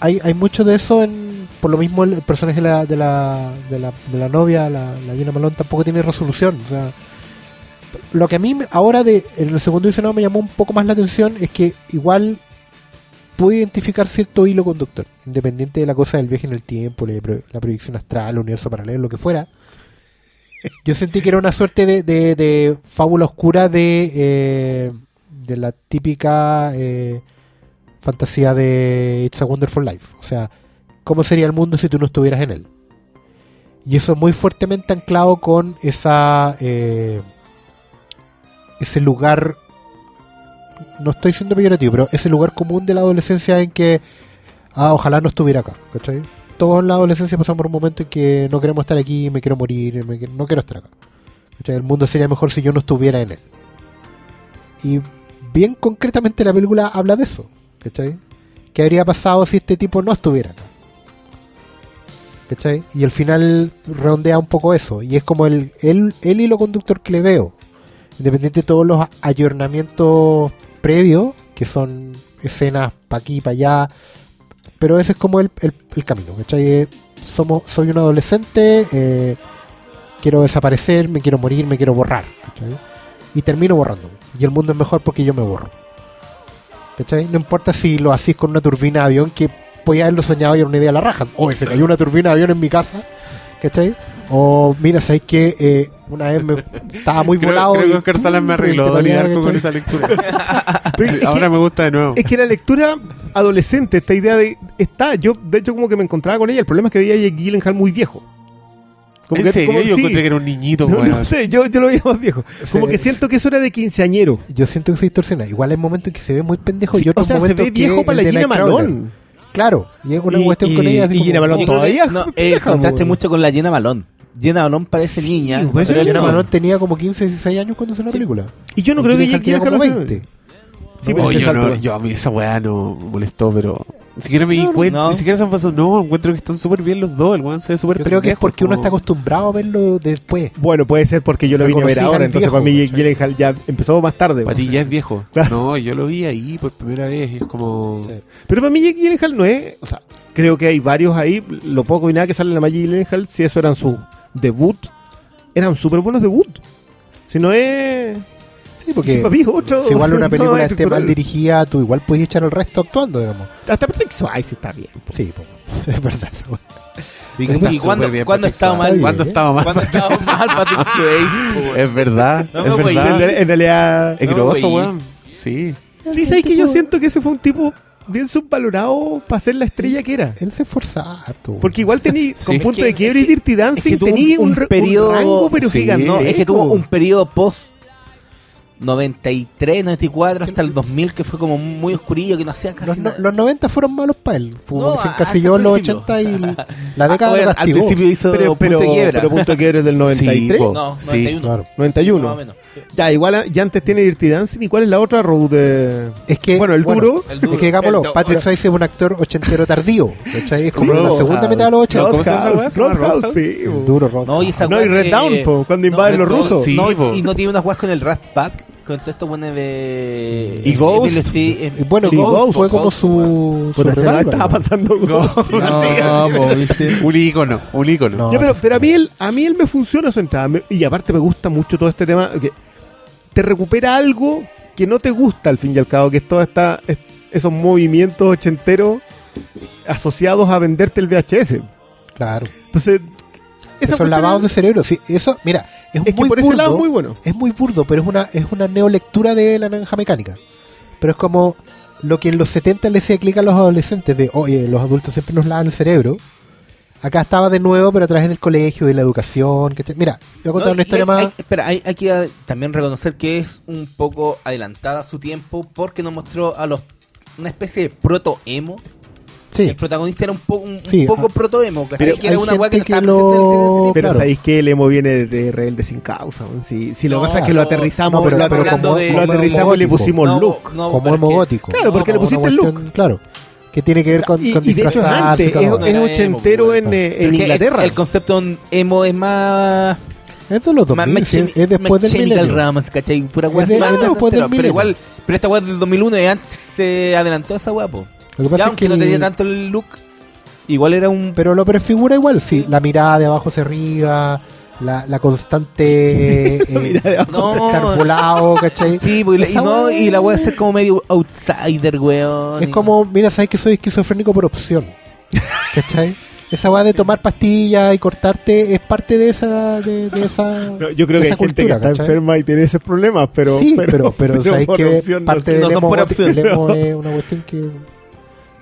hay, hay mucho de eso en. Por lo mismo, el, personaje de la, de la, de la, novia, la, la Gina Malone, tampoco tiene resolución. O sea, lo que a mí ahora de, en el segundo visionado me llamó un poco más la atención es que igual pude identificar cierto hilo conductor, independiente de la cosa del viaje en el tiempo, la, pro- la proyección astral, el universo paralelo, lo que fuera. Yo sentí que era una suerte de, de- de fábula oscura de, eh, de la típica eh, fantasía de It's a Wonderful Life. O sea, ¿cómo sería el mundo si tú no estuvieras en él? Y eso muy fuertemente anclado con esa eh, ese lugar no estoy siendo peyorativo, pero ese lugar común de la adolescencia en que ah, ojalá no estuviera acá, ¿cachai? Todos en la adolescencia pasamos por un momento en que no queremos estar aquí, me quiero morir, no quiero estar acá. ¿cachai? El mundo sería mejor si yo no estuviera en él. Y bien concretamente la película habla de eso, ¿cachai? ¿Qué habría pasado si este tipo no estuviera acá? ¿Cachai? Y al final redondea un poco eso. Y es como el, el, el hilo conductor que le veo. Independiente de todos los ayornamientos previos, que son escenas para aquí, para allá. Pero ese es como el, el, el camino. ¿cachai? Eh, Somos, soy un adolescente, eh, quiero desaparecer, me quiero morir, me quiero borrar. ¿cachai? Y termino borrándome. Y el mundo es mejor porque yo me borro. ¿Cachai? No importa si lo hacís con una turbina de avión que podía haberlo soñado y era una idea a la raja. Hoy se cayó una turbina de avión en mi casa. ¿Cachai? O mira, ¿sabes que eh, Una vez me estaba muy Creo, volado. creo y- que Oscar Salas me arregló y Darko con esa lectura. Pero es que- ahora me gusta de nuevo. Es que la lectura adolescente, esta idea de. Está, yo de hecho como que me encontraba con ella. El problema es que veía a Jake Gyllenhaal muy viejo. ¿En serio? como- Yo sí. encontré que era un niñito, No, no sé, yo, yo lo veía más viejo. Como Sí. que siento que eso era de quinceañero. Yo siento que se distorsiona. Igual hay momentos en que se ve muy pendejo Sí, y otros o sea, se momentos ve que viejo el para la Gina. Malone. Claro, y es una Y- cuestión y- con ella. así y como- Gina creo todavía que no, eh, po. mucho con la Jenna Malone. Jenna Malone parece Sí, niña. pues, pero eso Jenna Gina Malone- tenía como 15, 16 años cuando hizo la película. Y yo no Y creo que Jake tenía como Gyllenhaal lo 20. Sí, pero yo, no, yo a mí esa weá no molestó, pero ni siquiera me di No, cuenta, no. ni siquiera se me pasó. No, encuentro que están súper bien los dos. El weón se ve súper creo que es porque uno está acostumbrado a verlo después. Bueno, puede ser porque yo lo vine a ver ahora, entonces viejo, para mí. Gyllenhaal ya empezó más tarde. Para ti ya es viejo. Claro. No, yo lo vi ahí por primera vez y es como... Pero para mí Jake Gyllenhaal no es... O sea, creo que hay varios ahí, lo poco y nada que sale en la Jake Gyllenhaal, si eso eran su debut, eran súper buenos debut. Si no es... Sí, porque es otro- si igual una no, película es esté mal dirigida, tú igual puedes echar el resto actuando, digamos. Hasta Patrick Swayze está bien. Sí, po. es verdad. ¿Y, Está y cuándo, bien cuándo Patrick estaba mal? ¿Cuándo estaba mal? ¿Cuándo estaba mal Patrick Swayze? Es verdad, No, es En verdad. en realidad... Es No, grosso, güey. weón. Sí. Sí, sabes que yo siento que ese fue un tipo bien subvalorado para ser la estrella que era. Él se esforzaba harto. Porque igual tenía, Sí. con Es punto que- de quiebre es y Dirty Dancing, es que tenía un- un, un re- un periodo- rango, pero Sí. gigante. No, es que tuvo un periodo post 93, 94 hasta el 2000 que fue como muy oscurillo, que no hacía casi los, no- nada. los 90 fueron malos para él. Fue No, como que se encasilló en los principio. 80 y la década Bueno, lo al principio hizo pero, pero, punto de quiebra. pero punto de quiebre es del 93. po. no, Sí, 91. Claro. 91. Más o menos. sí. Ya, igual ya antes tiene Dirty Dancing. ¿Y cuál es la otra? Road de... Es que, Bueno, el duro. El duro. Es que digámoslo, El- Patrick Swayze es un actor ochentero tardío. ¿cachai? Es como Sí, la segunda Roadhouse. mitad de los 80. ¿Cómo se llama esa? Roadhouse, ¿Se llama Roadhouse, Roadhouse? sí. Duro rock. No, y esa No, y weá Red po, cuando no, invaden los rusos. Sí, no, y no tiene unas weas con el Rat Pack, con todo esto bueno de. ¿Y Ghost? Y bueno, Y Ghost Ghost, fue como su. su Puta, se la revival, estaba pasando Ghost. Un ícono, un ícono. No. Ya, pero, pero a mí él, a mí él me funciona su entrada. Y aparte me gusta mucho todo este tema que te recupera algo que no te gusta al fin y al cabo, que es toda esta es- esos movimientos ochenteros asociados a venderte el VHS. Claro. Entonces, Esos lavados de cerebro. Sí, eso, mira, es, es que muy ese burdo. lado es muy bueno. Es muy burdo, pero es una, es una neolectura de la naranja mecánica. Pero es como lo que en los 70 le hacía clic a los adolescentes de, oye, los adultos siempre nos lavan el cerebro. Acá estaba de nuevo, pero a través del colegio, de la educación. Que Mira, voy a contar No, una historia hay- más... hay- espera, hay, hay que también reconocer que es un poco adelantada a su tiempo porque nos mostró a los una especie de proto-emo. Sí, El protagonista era un, po- un, poco ah, proto-emo, pero que era una que que presente en el cine en ese lo-. Pero claro. sabéis que el emo viene de Rebelde sin causa. Si, si lo que No, pasa es que lo aterrizamos, no, pero- lo, pero como- lo como aterrizamos y le pusimos No, look. no, como pero emo es gótico. Claro, porque le pusiste el cuestión- Claro, que tiene que ver con, Y, con y de hecho es antes, es. No es ochentero emo, en, eh, Pero en es Inglaterra. El, el concepto emo es más. Es de los 2000, más, más sí, chemi- es después del Chemical milenio. Romance, ¿cachai? Pura Es de- es más después del Pero milenio. igual, pero esta weá del 2001 y antes se adelantó a esa weá, po. Lo que pasa Ya, es aunque que no tenía tanto el look, igual era un. Pero lo prefigura igual, sí. La mirada de abajo hacia arriba, la, la constante eh, Mira, de abajo No. carpolado, ¿cachai? Sí, pues, y, la- y Esa no, y la weá es ser como medio outsider, weón. Es y- como, mira, sabes que soy esquizofrénico por opción. ¿Cachai? Esa weá de tomar pastillas y cortarte es parte de esa. De, de esa No, yo creo de que hay esa gente cultura, que está ¿cachai? enferma y tiene esos problemas, pero. sí, pero, pero, sabéis por que opción no parte sé. del no son por opción. el emo es una cuestión que.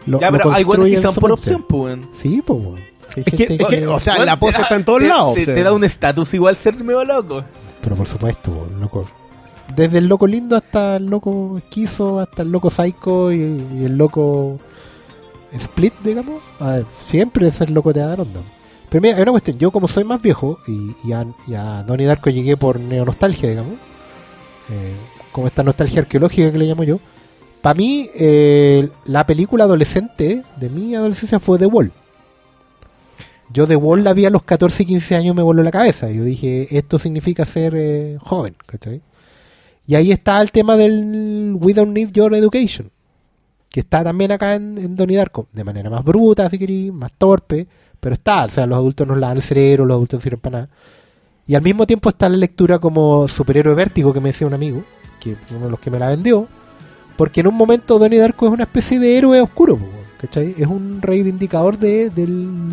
Lo, ya, lo pero hay weones que son por opción, pues, weón. Sí, pues, Es que, gente es que, o sea, la pose está en todos te- lados. Te, o sea. te da un estatus igual ser medio loco. Pero por supuesto, weón, loco. Desde el loco lindo hasta el loco esquizo, hasta el loco psycho y, y el loco split, digamos. A ver, siempre es el loco te da onda. Pero mira, hay una cuestión. Yo, como soy más viejo, y, y a, y a Donnie Darko llegué por neonostalgia, digamos. eh, como esta nostalgia arqueológica que le llamo yo. Para mí, eh, la película adolescente de mi adolescencia fue The Wall. Yo The Wall la vi a los 14 y 15 años me voló la cabeza. Yo dije, esto significa ser eh, joven, ¿cachai? Y ahí está el tema del We Don't Need Your Education. Que está también acá en, en Donnie Darko. De manera más bruta, si queréis, más torpe. Pero está, o sea, los adultos nos lavan el cerebro, los adultos no sirven para nada. Y al mismo tiempo está la lectura como superhéroe vértigo que me decía un amigo, que uno de los que me la vendió. Porque en un momento Donnie Darko es una especie de héroe oscuro, ¿cachai? Es un reivindicador de, de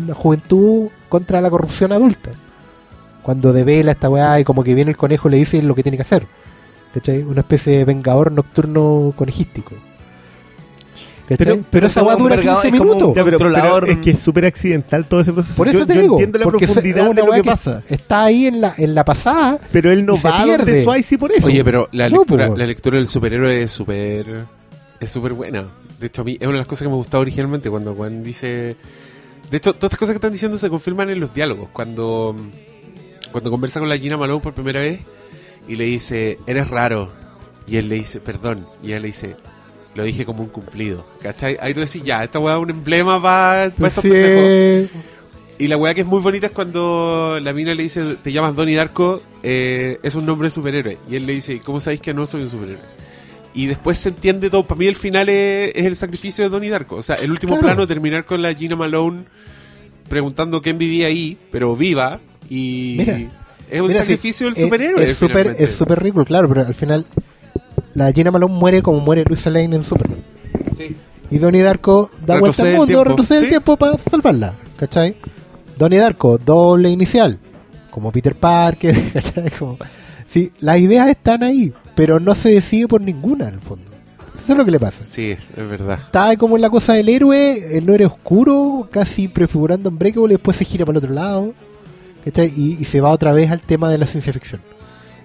la juventud contra la corrupción adulta. Cuando devela esta weá y como que viene el conejo y le dice lo que tiene que hacer. ¿Cachai? Una especie de vengador nocturno conejístico. Pero, pero esa como dura un vergado, 15 es como minutos. un Ya, pero, pero controlador- es que es súper accidental todo ese proceso. Por eso yo, te yo digo, entiendo la porque se- profundidad es una de lo weá que, pasa. Está ahí en la, en la pasada. Pero él no y va pierde. Swayze por eso. Oye, pero la No, lectura, po. la lectura del superhéroe es súper es súper buena. De hecho, a mí es una de las cosas que me gustaba originalmente cuando Juan dice... De hecho, todas estas cosas que están diciendo se confirman en los diálogos. Cuando, cuando conversa con la Gina Malone por primera vez y le dice, eres raro. Y él le dice, perdón. Y ella le dice, lo dije como un cumplido. ¿Cachai? Ahí tú decís, ya, esta weá es un emblema para estos Sí, pendejos. Y la weá que es muy bonita es cuando la mina le dice, te llamas Donnie Darko, eh, es un nombre de superhéroe. Y él le dice, ¿cómo sabéis que no soy un superhéroe? Y después se entiende todo. Para mí el final es, es el sacrificio de Donnie Darko. O sea, el último Claro. plano, terminar con la Gina Malone preguntando quién vivía ahí, pero viva. Y Mira, es un Mira, sacrificio sí, del superhéroe. Es súper es súper ridículo, claro, pero al final la Gina Malone muere como muere Luisa Lane en Superman. Sí. Y Donnie Darko da vuelta al mundo, retrocede el tiempo para salvarla, ¿cachai? Donnie Darko, doble inicial, como Peter Parker, ¿cachai? Como- sí, las ideas están ahí, pero no se decide por ninguna en el fondo. Eso es lo que le pasa. Sí, es verdad. Está como en la cosa del héroe, el héroe oscuro, casi prefigurando en Breakable, después se gira para el otro lado, ¿cachai? Y, y se va otra vez al tema de la ciencia ficción.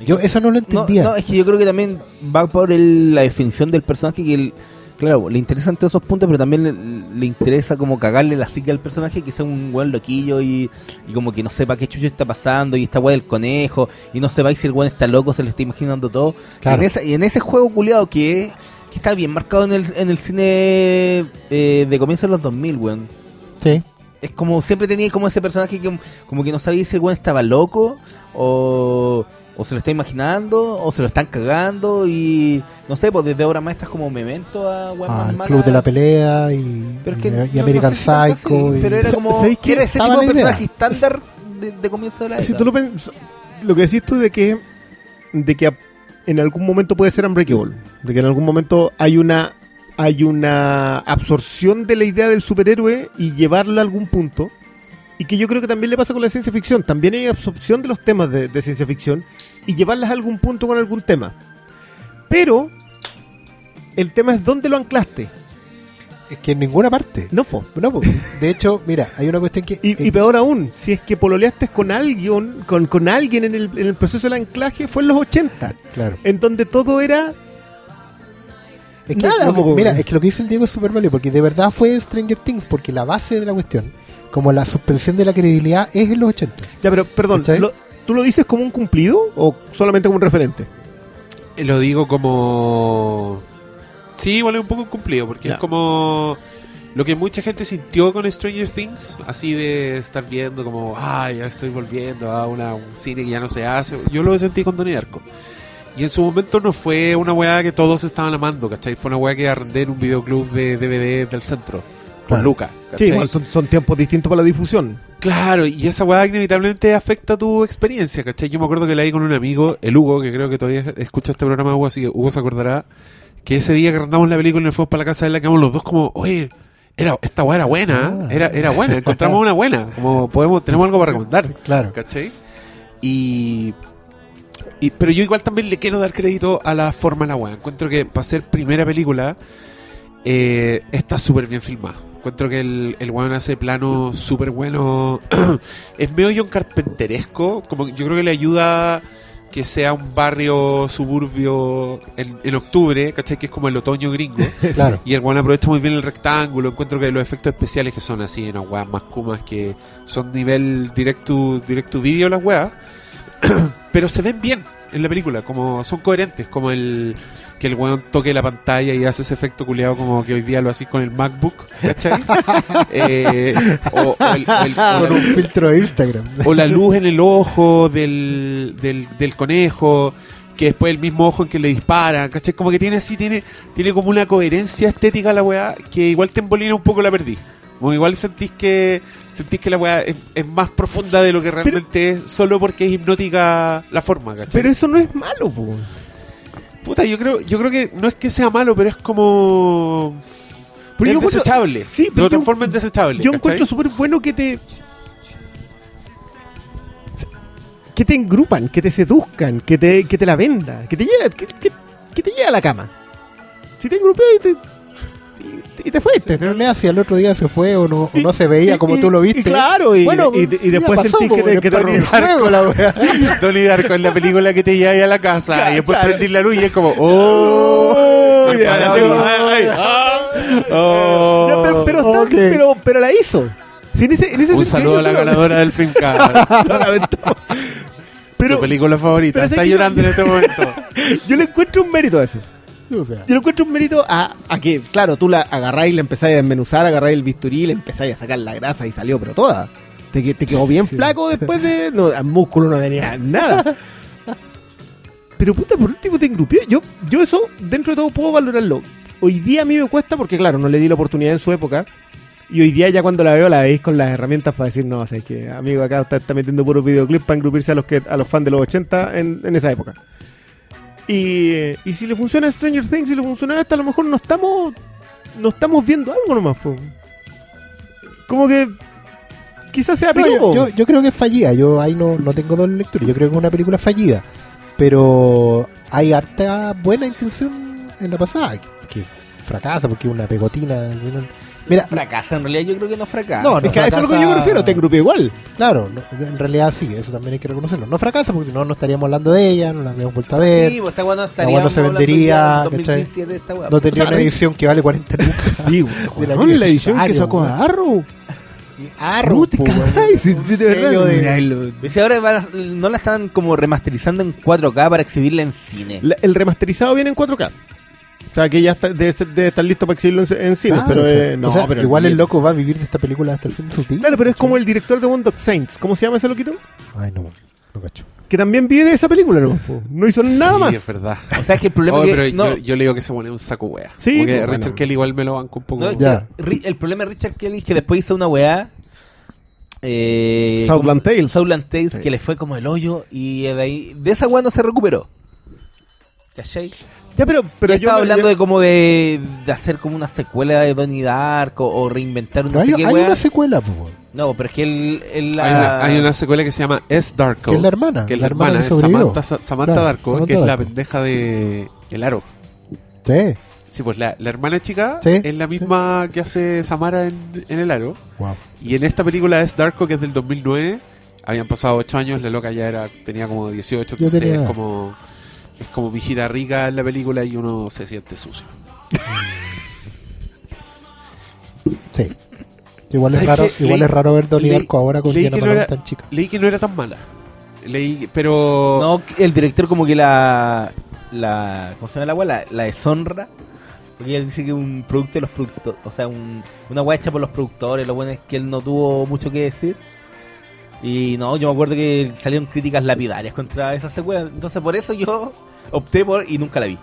Yo eso no lo entendía. no, es que yo creo que también va por el- la definición del personaje que, el- claro, le interesan todos esos puntos, pero también le, le interesa como cagarle la psique al personaje, que sea un buen loquillo y, y como que no sepa qué chucho está pasando y esta weá del conejo y no sepa si el weón está loco, se le está imaginando todo. Claro. Y, en esa- y en ese juego culiado que, que está bien marcado en el, en el cine eh, de comienzo de los 2000, weón. Sí. Es como siempre tenía como ese personaje que como que no sabía si el weón estaba loco o, o se lo está imaginando o se lo están cagando y no sé, pues desde obras maestras como Memento a mala. Club de la Pelea y, Pero es que y- no- y no American sé si tanto Psycho. así, y- pero era como ¿sabéis qué? era ese tipo de personaje estándar de, de comienzo de la Si era. tú lo, pens- lo que decís tú de que de que en algún momento puede ser unbreakable, de que en algún momento hay una hay una absorción de la idea del superhéroe y llevarla a algún punto y que yo creo que también le pasa con la ciencia ficción, también hay absorción de los temas de, de ciencia ficción y llevarlas a algún punto con algún tema. Pero el tema es dónde lo anclaste. Es que en ninguna parte. No, po. No, po. de hecho, mira, hay una cuestión que. Y, y peor aún, si es que pololeaste con alguien, con, con alguien en el, en el proceso del anclaje, fue en los 80, Claro. en donde todo era Es que, Nada, que- mira, es que lo que dice el Diego es súper válido, porque de verdad fue Stranger Things, porque la base de la cuestión, como la suspensión de la credibilidad, es en los 80. Ya, pero perdón, lo- ¿tú lo dices como un cumplido o solamente como un referente? Eh, Lo digo como... Sí, igual es un poco cumplido, porque Ya. es como lo que mucha gente sintió con Stranger Things, así de estar viendo como, ay, ya estoy volviendo a una, un cine que ya no se hace. Yo lo sentí con Donnie Darko. Y en su momento no fue una weá que todos estaban amando, ¿cachai? Fue una weá que arrendé en un videoclub de DVD del centro, con Claro. Luca. Sí, igual son, son tiempos distintos para la difusión. Claro, y esa weá inevitablemente afecta tu experiencia, ¿cachai? Yo me acuerdo que la vi con un amigo, el Hugo, que creo que todavía escucha este programa, Hugo, así que Hugo se acordará, que ese día que arrendamos la película y nos fuimos para la casa de la quedamos los dos como, oye, era, esta weá era buena, Ah. era, era buena, encontramos una buena, como podemos, tenemos algo para recomendar, Claro. ¿cachai? Y, y- pero yo igual también le quiero dar crédito a la forma de la weá. Encuentro que para ser primera película eh, está súper bien filmado. Encuentro que el, el weón hace plano súper bueno. es medio John Carpenteresco. Como yo creo que le ayuda que sea un barrio suburbio en, en octubre, ¿cachai? Que es como el otoño gringo. Claro. Y el weón aprovecha muy bien el rectángulo. Encuentro que los efectos especiales que son así, unas weas más kumas que son nivel directo directo video las weas. pero se ven bien en la película, como son coherentes, como el que el weón toque la pantalla y hace ese efecto culiado como que hoy día lo así con el MacBook, ¿cachai? Eh, o, o el- o el- o Con la- un filtro de Instagram. o la luz en el ojo del, del, del conejo, que después el mismo ojo en que le dispara, ¿cachai? Como que tiene así, tiene, tiene como una coherencia estética la weá, que igual te embolina un poco la perdí. Como igual sentís que sentís que la weá es, es más profunda de lo que realmente es, solo porque es hipnótica la forma, ¿cachai? Pero eso no es malo, po. Puta, yo creo, yo creo que no es que sea malo, pero es como. Pero es yo desechable. Sí, pero lo transforma en desechable. Yo ¿cachai? encuentro súper bueno que te. que te engrupan, que te seduzcan, que te, que te la vendan, que te lleve, que, que- que te lleve a la cama. Si te engrupeó y te. Y, y te fuiste. En realidad, si al otro día se fue o no, o no se veía como Y- tú lo viste. y claro, y, Bueno, y, y después pasó, sentís que te, que te Tony. Darko, la wea. Donnie Darko en la película que te lleva a la casa Claro, y después claro. prendís la luz y es como, ¡Oh! Oh, ya. Ya, pero, pero, está- pero, pero la hizo. Si en ese, en ese Un saludo a la ganadora del Fincast. lamentamos. Su película favorita. pero Está llorando en este momento. Yo le encuentro un mérito a eso. O sea, Yo le encuentro un mérito a, a que, claro, tú la agarráis y la empezáis a desmenuzar, agarráis el bisturí, le empezáis a sacar la grasa y salió, pero toda. Te, te quedó bien flaco después de. No, el músculo no tenía nada. Pero puta, por último te engrupió. Yo, yo eso, dentro de todo, puedo valorarlo. Hoy día a mí me cuesta porque, claro, no le di la oportunidad en su época. Y hoy día ya cuando la veo la veis con las herramientas para decir, no, o sea, es que amigo acá está, está metiendo puros videoclips para engrupirse a los que a los fans de los 80 en, en esa época. Y, y si le funciona Stranger Things, si le funciona esta, a lo mejor no estamos no estamos viendo algo nomás. po. Como que quizás sea no, yo, yo, yo creo que es fallida. Yo ahí no, no tengo dos lecturas. Yo creo que es una película fallida. Pero hay harta buena intención en la pasada. Que, fracasa porque una pegotina. al final. Mira, Fracasa, en realidad yo creo que no fracasa. no, es que a eso es lo que yo me refiero, te engrupé igual. claro, no, en realidad sí, eso también hay que reconocerlo. No fracasa porque si no, no estaríamos hablando de ella, no la habríamos vuelto a ver. Sí, pues esta weá no estaría. no se vendería, ¿cachai? 2017 de esta weá. no tendría o sea, una edición que vale 40 lucas. Sí, Del weón, la edición que sacó. Arrow. Arrow, te sí, de verdad. De- Dice ahora van a- no la están como remasterizando en 4K para exhibirla en cine. la- el remasterizado viene en 4K. O sea, que ya está, debe, ser- debe estar listo para exhibirlo en, en cine. Claro, pero o sea, eh, no, o sea, pero igual el loco va a vivir de esta película hasta el fin de sus días. Claro, pero es como el director de One Dog Saints. ¿Cómo se llama ese loquito? Ay, no, no cacho. Que también vive de esa película, ¿no? No hizo nada Sí, más. es verdad. O sea, es que el problema Oh, es que. pero no, yo, yo le digo que se pone un saco wea. Sí, Porque Richard. Kelly igual me lo banco un poco. no, Ya. el problema de Richard Kelly es que después hizo una weá. Eh, Southland Tales. Southland Tales, Sí. que le fue como el hoyo. Y de ahí. De esa weá no se recuperó. ¿Cachai? Ya, pero, pero yo estaba hablando yo- de como de, de hacer como una secuela de Donnie Darko o reinventar una No, sé qué hay una secuela, po, No, pero es que la- Hay, una, hay una secuela que se llama S. Darko. que es la hermana. Que es la la hermana es. Samantha, Sa- Samantha Claro, Darko, Samantha que es la pendeja de El Aro. Sí, Sí, pues la, la hermana chica Sí. es la misma que hace Samara en, en El Aro. wow. Y en esta película es Darko, que es del 2009, habían pasado 8 años, la loca ya era tenía como 18, Yo entonces tenía es como es como vigita rica en la película y uno se siente sucio. Sí. Igual es ¿Sabes raro, igual Leí- es raro ver Donnie Darko ahora con leí Diana que no era- tan chica. Leí que no era tan mala. Leí, pero No, el director como que la. la ¿Cómo se llama la weá? La, la deshonra. Porque ella dice que un producto de los productores. O sea, un, una weá hecha por los productores. Lo bueno es que él no tuvo mucho que decir. Y no, yo me acuerdo que salieron críticas lapidarias contra esa secuela. Entonces por eso yo opté por y nunca la vi.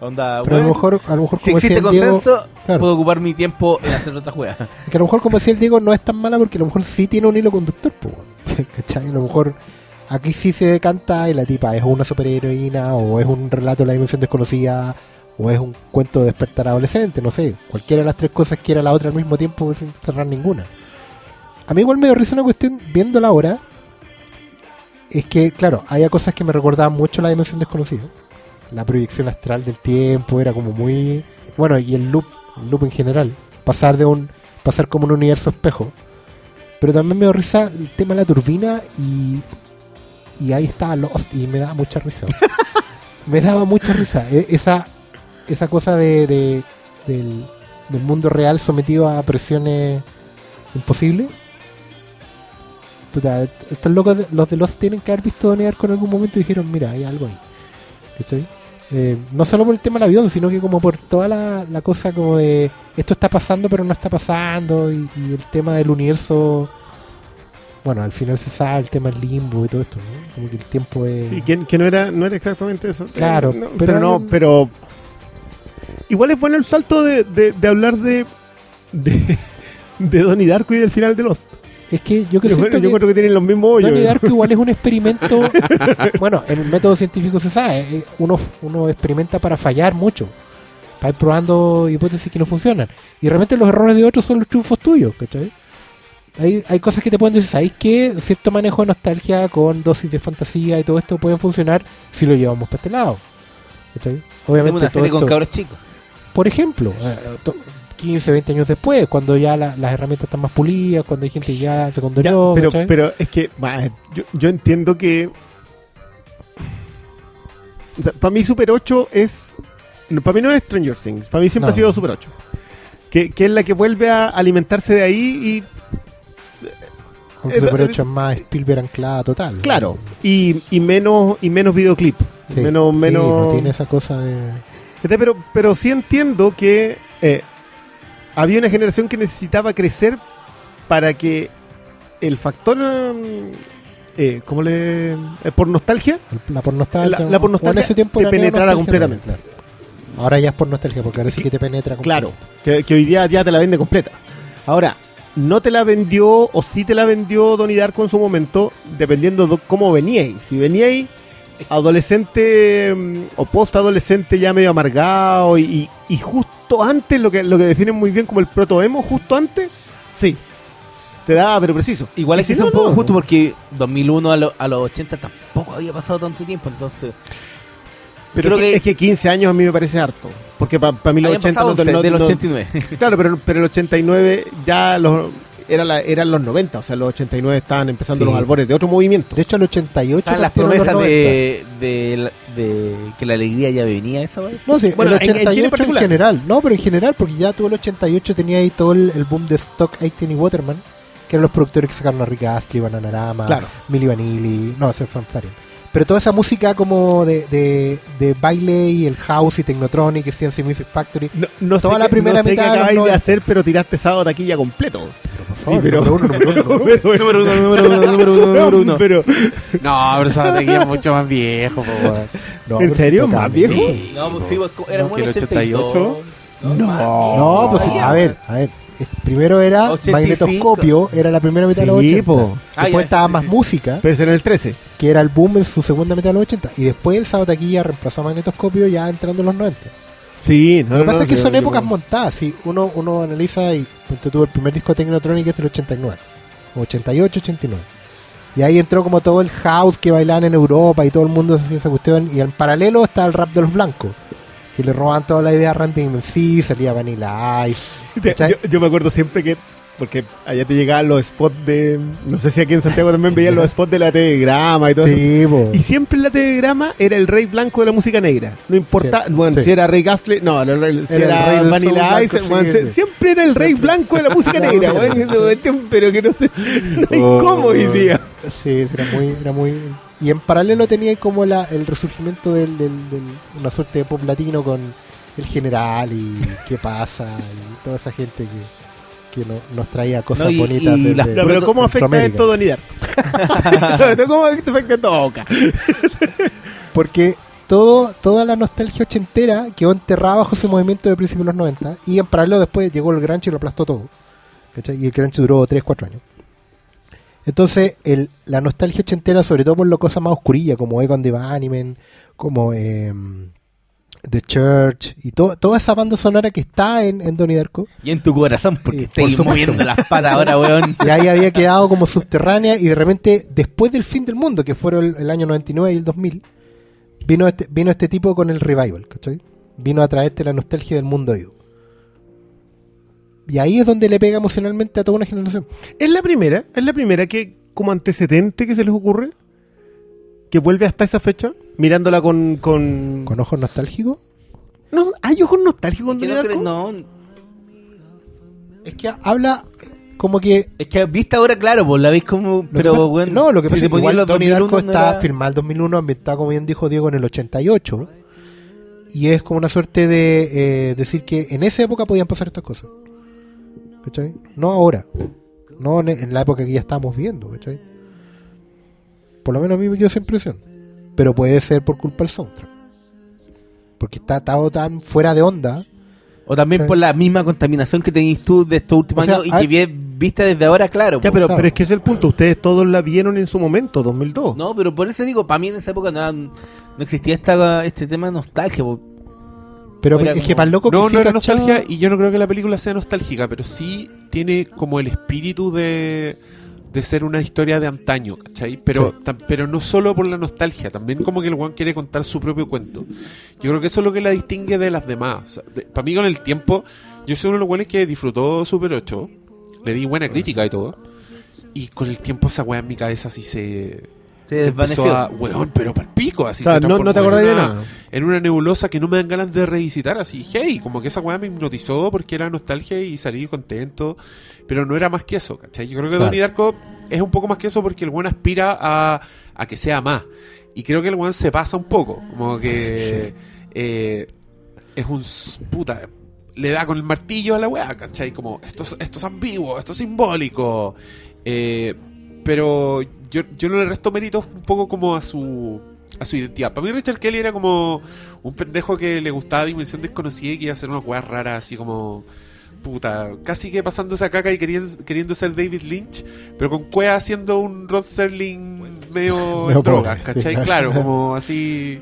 Onda, Pero a lo mejor, a lo mejor si como existe Diego, consenso, claro. puedo ocupar mi tiempo en hacer otra juega. que a lo mejor como decía el Diego no es tan mala porque a lo mejor sí tiene un hilo conductor, weón. ¿cachai? A lo mejor aquí sí se decanta y la tipa es una superheroína o es un relato de la dimensión desconocida o es un cuento de despertar adolescente, no sé. Cualquiera de las tres cosas quiera la otra al mismo tiempo sin cerrar ninguna. A mí igual me dio risa una cuestión viéndola ahora. Es que, claro, había cosas que me recordaban mucho la dimensión desconocida. La proyección astral del tiempo era como muy. Bueno, y el loop, el loop en general. Pasar de un. Pasar como un universo espejo. Pero también me dio risa el tema de la turbina y. Y ahí estaba Lost y me daba mucha risa. me daba mucha risa. E- Esa, esa cosa de, de- del, del mundo real sometido a presiones imposibles. Puta, estos locos, de- los de Lost tienen que haber visto Donnie Darko en algún momento y dijeron, mira, hay algo ahí. ¿Cachai? Eh, no solo por el tema del avión, sino que como por toda la, la cosa como de esto está pasando pero no está pasando y, y el tema del universo, bueno, al final se sabe el tema del limbo y todo esto, ¿no? Como que el tiempo es... Sí, que, que no era no era exactamente eso. Claro, No, pero pero, no, pero igual es bueno el salto de, de, de hablar de, de de Donnie Darko y del final de Lost. Es que yo que siento yo que encuentro que tienen los mismos hoyos. Donnie Darko igual es un experimento. bueno, en el método científico se sabe. eh, Uno, uno experimenta para fallar mucho. Para ir probando hipótesis que no funcionan. Y realmente los errores de otros son los triunfos tuyos, ¿cachai? Hay, hay cosas que te pueden decir, ¿sabéis que cierto manejo de nostalgia con dosis de fantasía y todo esto pueden funcionar si lo llevamos para este lado? ¿cachai? Hacemos una todo con esto- cabros chicos. por ejemplo, eh, 15, 20 años después, cuando ya la- las herramientas están más pulidas, cuando hay gente que ya se Ya, condonó, pero, pero es que bah, yo, yo entiendo que. O sea, para mí, Super 8 es. no, para mí no es Stranger Things. Para mí siempre No. ha sido Super 8. Que, que es la que vuelve a alimentarse de ahí Aunque eh, Super eh, 8 es más Spielberg anclada total. y. Claro. Y, y menos y menos videoclip. Sí, menos. sí, menos no tiene esa cosa de... Este, Pero, pero sí entiendo que eh, había una generación que necesitaba crecer para que el factor. mm, eh, ¿Cómo le.? eh, por nostalgia. La por nostalgia. La- la por en nostalgia ese tiempo te penetrara completamente. claro. Ahora ya es por nostalgia, porque ahora sí que te penetra Claro, que, que hoy día ya te la vende completa. Ahora, no te la vendió o sí te la vendió Donnie Darko en su momento, dependiendo de cómo veníais. Si veníais adolescente mm, o post-adolescente ya medio amargado y, y- justo antes, lo que, lo que definen muy bien como el proto-emo, justo antes, sí. Te daba, pero preciso. Igual es que es un poco justo porque 2001 a, lo- a los 80 tampoco había pasado tanto tiempo, entonces... Pero creo es que, que- es que 15 años a mí me parece harto. Porque para mí los habían 80 pasado no- no- del no- 89. Claro, pero, pero el 89 ya los, era la, eran los 90, o sea, los 89 estaban empezando Sí. los albores de otro movimiento. De hecho, el 88 Estaban las promesas 90. de, de, de que la alegría ya venía esa vez. No, sí, Bueno, el en- en Chile en 88 en, general. No, pero en general, porque ya tuvo el 88, tenía ahí todo el, el boom de Stock, Aitken y Waterman, que eran los productores que sacaron a Rick Astley, Bananarama, Claro. Milli Vanilli, no, ese es Frank Farian. Pero toda esa música como de, de, de baile y el house y Technotronic y CNC Music Factory. No, no Toda sé la primera no sé mitad qué de los de 90. hacer, pero tiraste sábado taquilla completo. Por Sí, pero... número uno, número uno, número uno. pero- Número uno, número uno, número uno, número uno. pero, No, pero esa batería es mucho más viejo. No, ¿En serio? ¿Más viejo? Sí. No, pues sí, pues, era No, como que el el 88. 88. No. No, pues sí, a ver, a ver. Primero era 85. Magnetoscopio, era la primera mitad de los Sí, 80. po. Ah, Después ya, estaba sí, más sí. música, pero es en el 13. que era el boom en su segunda mitad de los 80. Y después el sábado taquilla reemplazó a Magnetoscopio ya entrando en los 90. Sí, no, Lo que no, pasa es que son épocas montadas. Si uno, uno analiza y tú, el primer disco de Technotronic es del 89, 88, 89. Y ahí entró como todo el house que bailaban en Europa y todo el mundo hacía esa cuestión. Y en paralelo está el rap de los blancos, que le roban toda la idea a Randy MC, salía Vanilla Ice. Yo, yo me acuerdo siempre que porque allá te llegaban los spots de no sé si aquí en Santiago también veían los spots de la telegrama y todo eso Sí, po. y siempre en la telegrama era el rey blanco de la música negra no importa Sí, bueno sí. si era Rey Gastley no rey, si Era el era, Vanilla Ice blanco, bueno, sí, se- sí. siempre era el rey blanco de la música negra bueno, pero que no sé no hay Oh. cómo hoy día Sí, era muy, era muy. Y en paralelo tenía como la, el resurgimiento de del, del- una suerte de pop latino con el general y qué pasa y toda esa gente que, que no- nos traía cosas No, y- bonitas. y desde Ya, pero cómo afecta esto todo, cómo afecta esto a Boca Porque todo, toda la nostalgia ochentera quedó enterrada bajo ese movimiento de principios de los 90 y en paralelo después llegó el grunge y lo aplastó todo. ¿cachai? Y el grunge duró 3, 4 años. Entonces, el, la nostalgia ochentera, sobre todo por lo cosas más oscurillas, como Egon de Bunnymen, como em, The Church, y to- toda esa banda sonora que está en, en Donnie Darko, Y en tu corazón, porque Sí, estáis por moviendo las patas ahora, weón. y ahí había quedado como subterránea, y de repente, después del fin del mundo, que fueron el, el año 99 y el 2000, vino este, vino este tipo con el revival, ¿cachai? Vino a traerte la nostalgia del mundo oído. Y ahí es donde le pega emocionalmente a toda una generación. Es la primera, es la primera que como antecedente que se les ocurre que vuelve hasta esa fecha mirándola con con, Con ojos nostálgicos. no hay ojos nostálgicos con Que no, no, Es que habla como que. es que vista ahora, claro, pues la veis como. Pero, pasa- bueno. no, lo que si pasa te es que igual 2001 Darko no está era- filmado el 2001, ambientado, como bien dijo Diego, en el 88. Y es como una suerte de eh, decir que en esa época podían pasar estas cosas. ¿Cachai? No ahora. No en, la época que ya estamos viendo. ¿Cachai? Por lo menos a mí me dio esa impresión. Pero puede ser por culpa del soundtrack. Porque está todo tan fuera de onda. O también por la misma contaminación que tenéis tú de estos últimos O sea, años y a- que vie- vista desde ahora, claro. Ya, pero, claro. pero es que ese es el punto. Ustedes todos la vieron en su momento, 2002. No, pero por eso digo, para mí en esa época no, no existía esta, este tema de nostalgia. Pero es como- que para el loco que No, sí no era cachaba- nostalgia y yo no creo que la película sea nostálgica, pero sí tiene como el espíritu de, de ser una historia de antaño, ¿cachai? Pero, tam- pero no solo por la nostalgia, también como que el Juan quiere contar su propio cuento. Yo creo que eso es lo que la distingue de las demás. para mí con el tiempo, yo soy uno de los buenos que disfrutó Super 8, le di buena crítica y todo, y con el tiempo esa weá en mi cabeza así se... Se empezó a, weón, pero para el pico, así O sea, se no, no te acordás de nada. en una nebulosa que no me dan ganas de revisitar así, hey, como que esa weá me hipnotizó porque era nostalgia y salí contento, pero no era más que eso, ¿cachai? Yo creo que Claro. Donnie Darko es un poco más que eso porque el buen aspira a, a que sea más, y creo que el buen se pasa un poco, como que eh, es un puta, le da con el martillo a la weá, ¿cachai? Como esto, es- esto es ambiguo, esto es simbólico, eh, pero yo, yo no le resto méritos un poco como a su a su identidad. Para mí Richard Kelly era como un pendejo que le gustaba Dimensión Desconocida y que iba a hacer unas weas raras así como puta, casi que pasando esa caca y queriendo, queriendo ser David Lynch, pero con cuea haciendo un Rod Serling medio, Medio pobre, ¿cachai? sí, Claro, como así...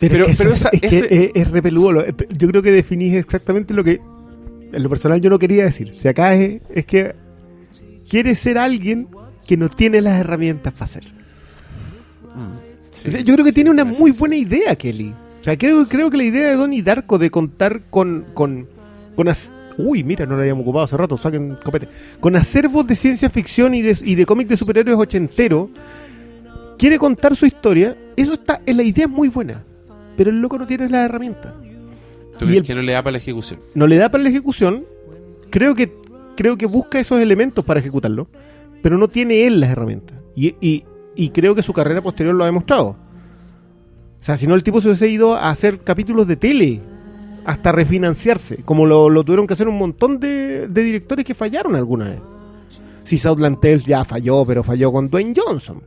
Pero, Pero- es que, pero eso esa- es, que ese- es, es re peludo. Lo- Yo creo que definís exactamente lo que en lo personal yo no quería decir. Si acá es, es que quiere ser alguien que no tiene las herramientas para hacerlo. sí, O sea, yo creo que sí, tiene una muy buena idea, Kelly. O sea, creo, creo que la idea de Donnie Darko de contar con. con, con as- Uy, mira, no la habíamos ocupado hace rato, saquen copete. Con acervos de ciencia ficción y de, y de cómic de superhéroes ochentero, quiere contar su historia. Eso está, en la idea es muy buena. Pero el loco no tiene las herramientas. ¿Tú y el- que no le da para la ejecución? No le da para la ejecución. Creo que, creo que busca esos elementos para ejecutarlo. Pero no tiene él las herramientas. Y, y- y creo que su carrera posterior lo ha demostrado. O sea, si no, el tipo se hubiese ido a hacer capítulos de tele hasta refinanciarse, como lo, lo tuvieron que hacer un montón de, de directores que fallaron alguna vez. Si Southland Tales ya falló, pero falló con Dwayne Johnson.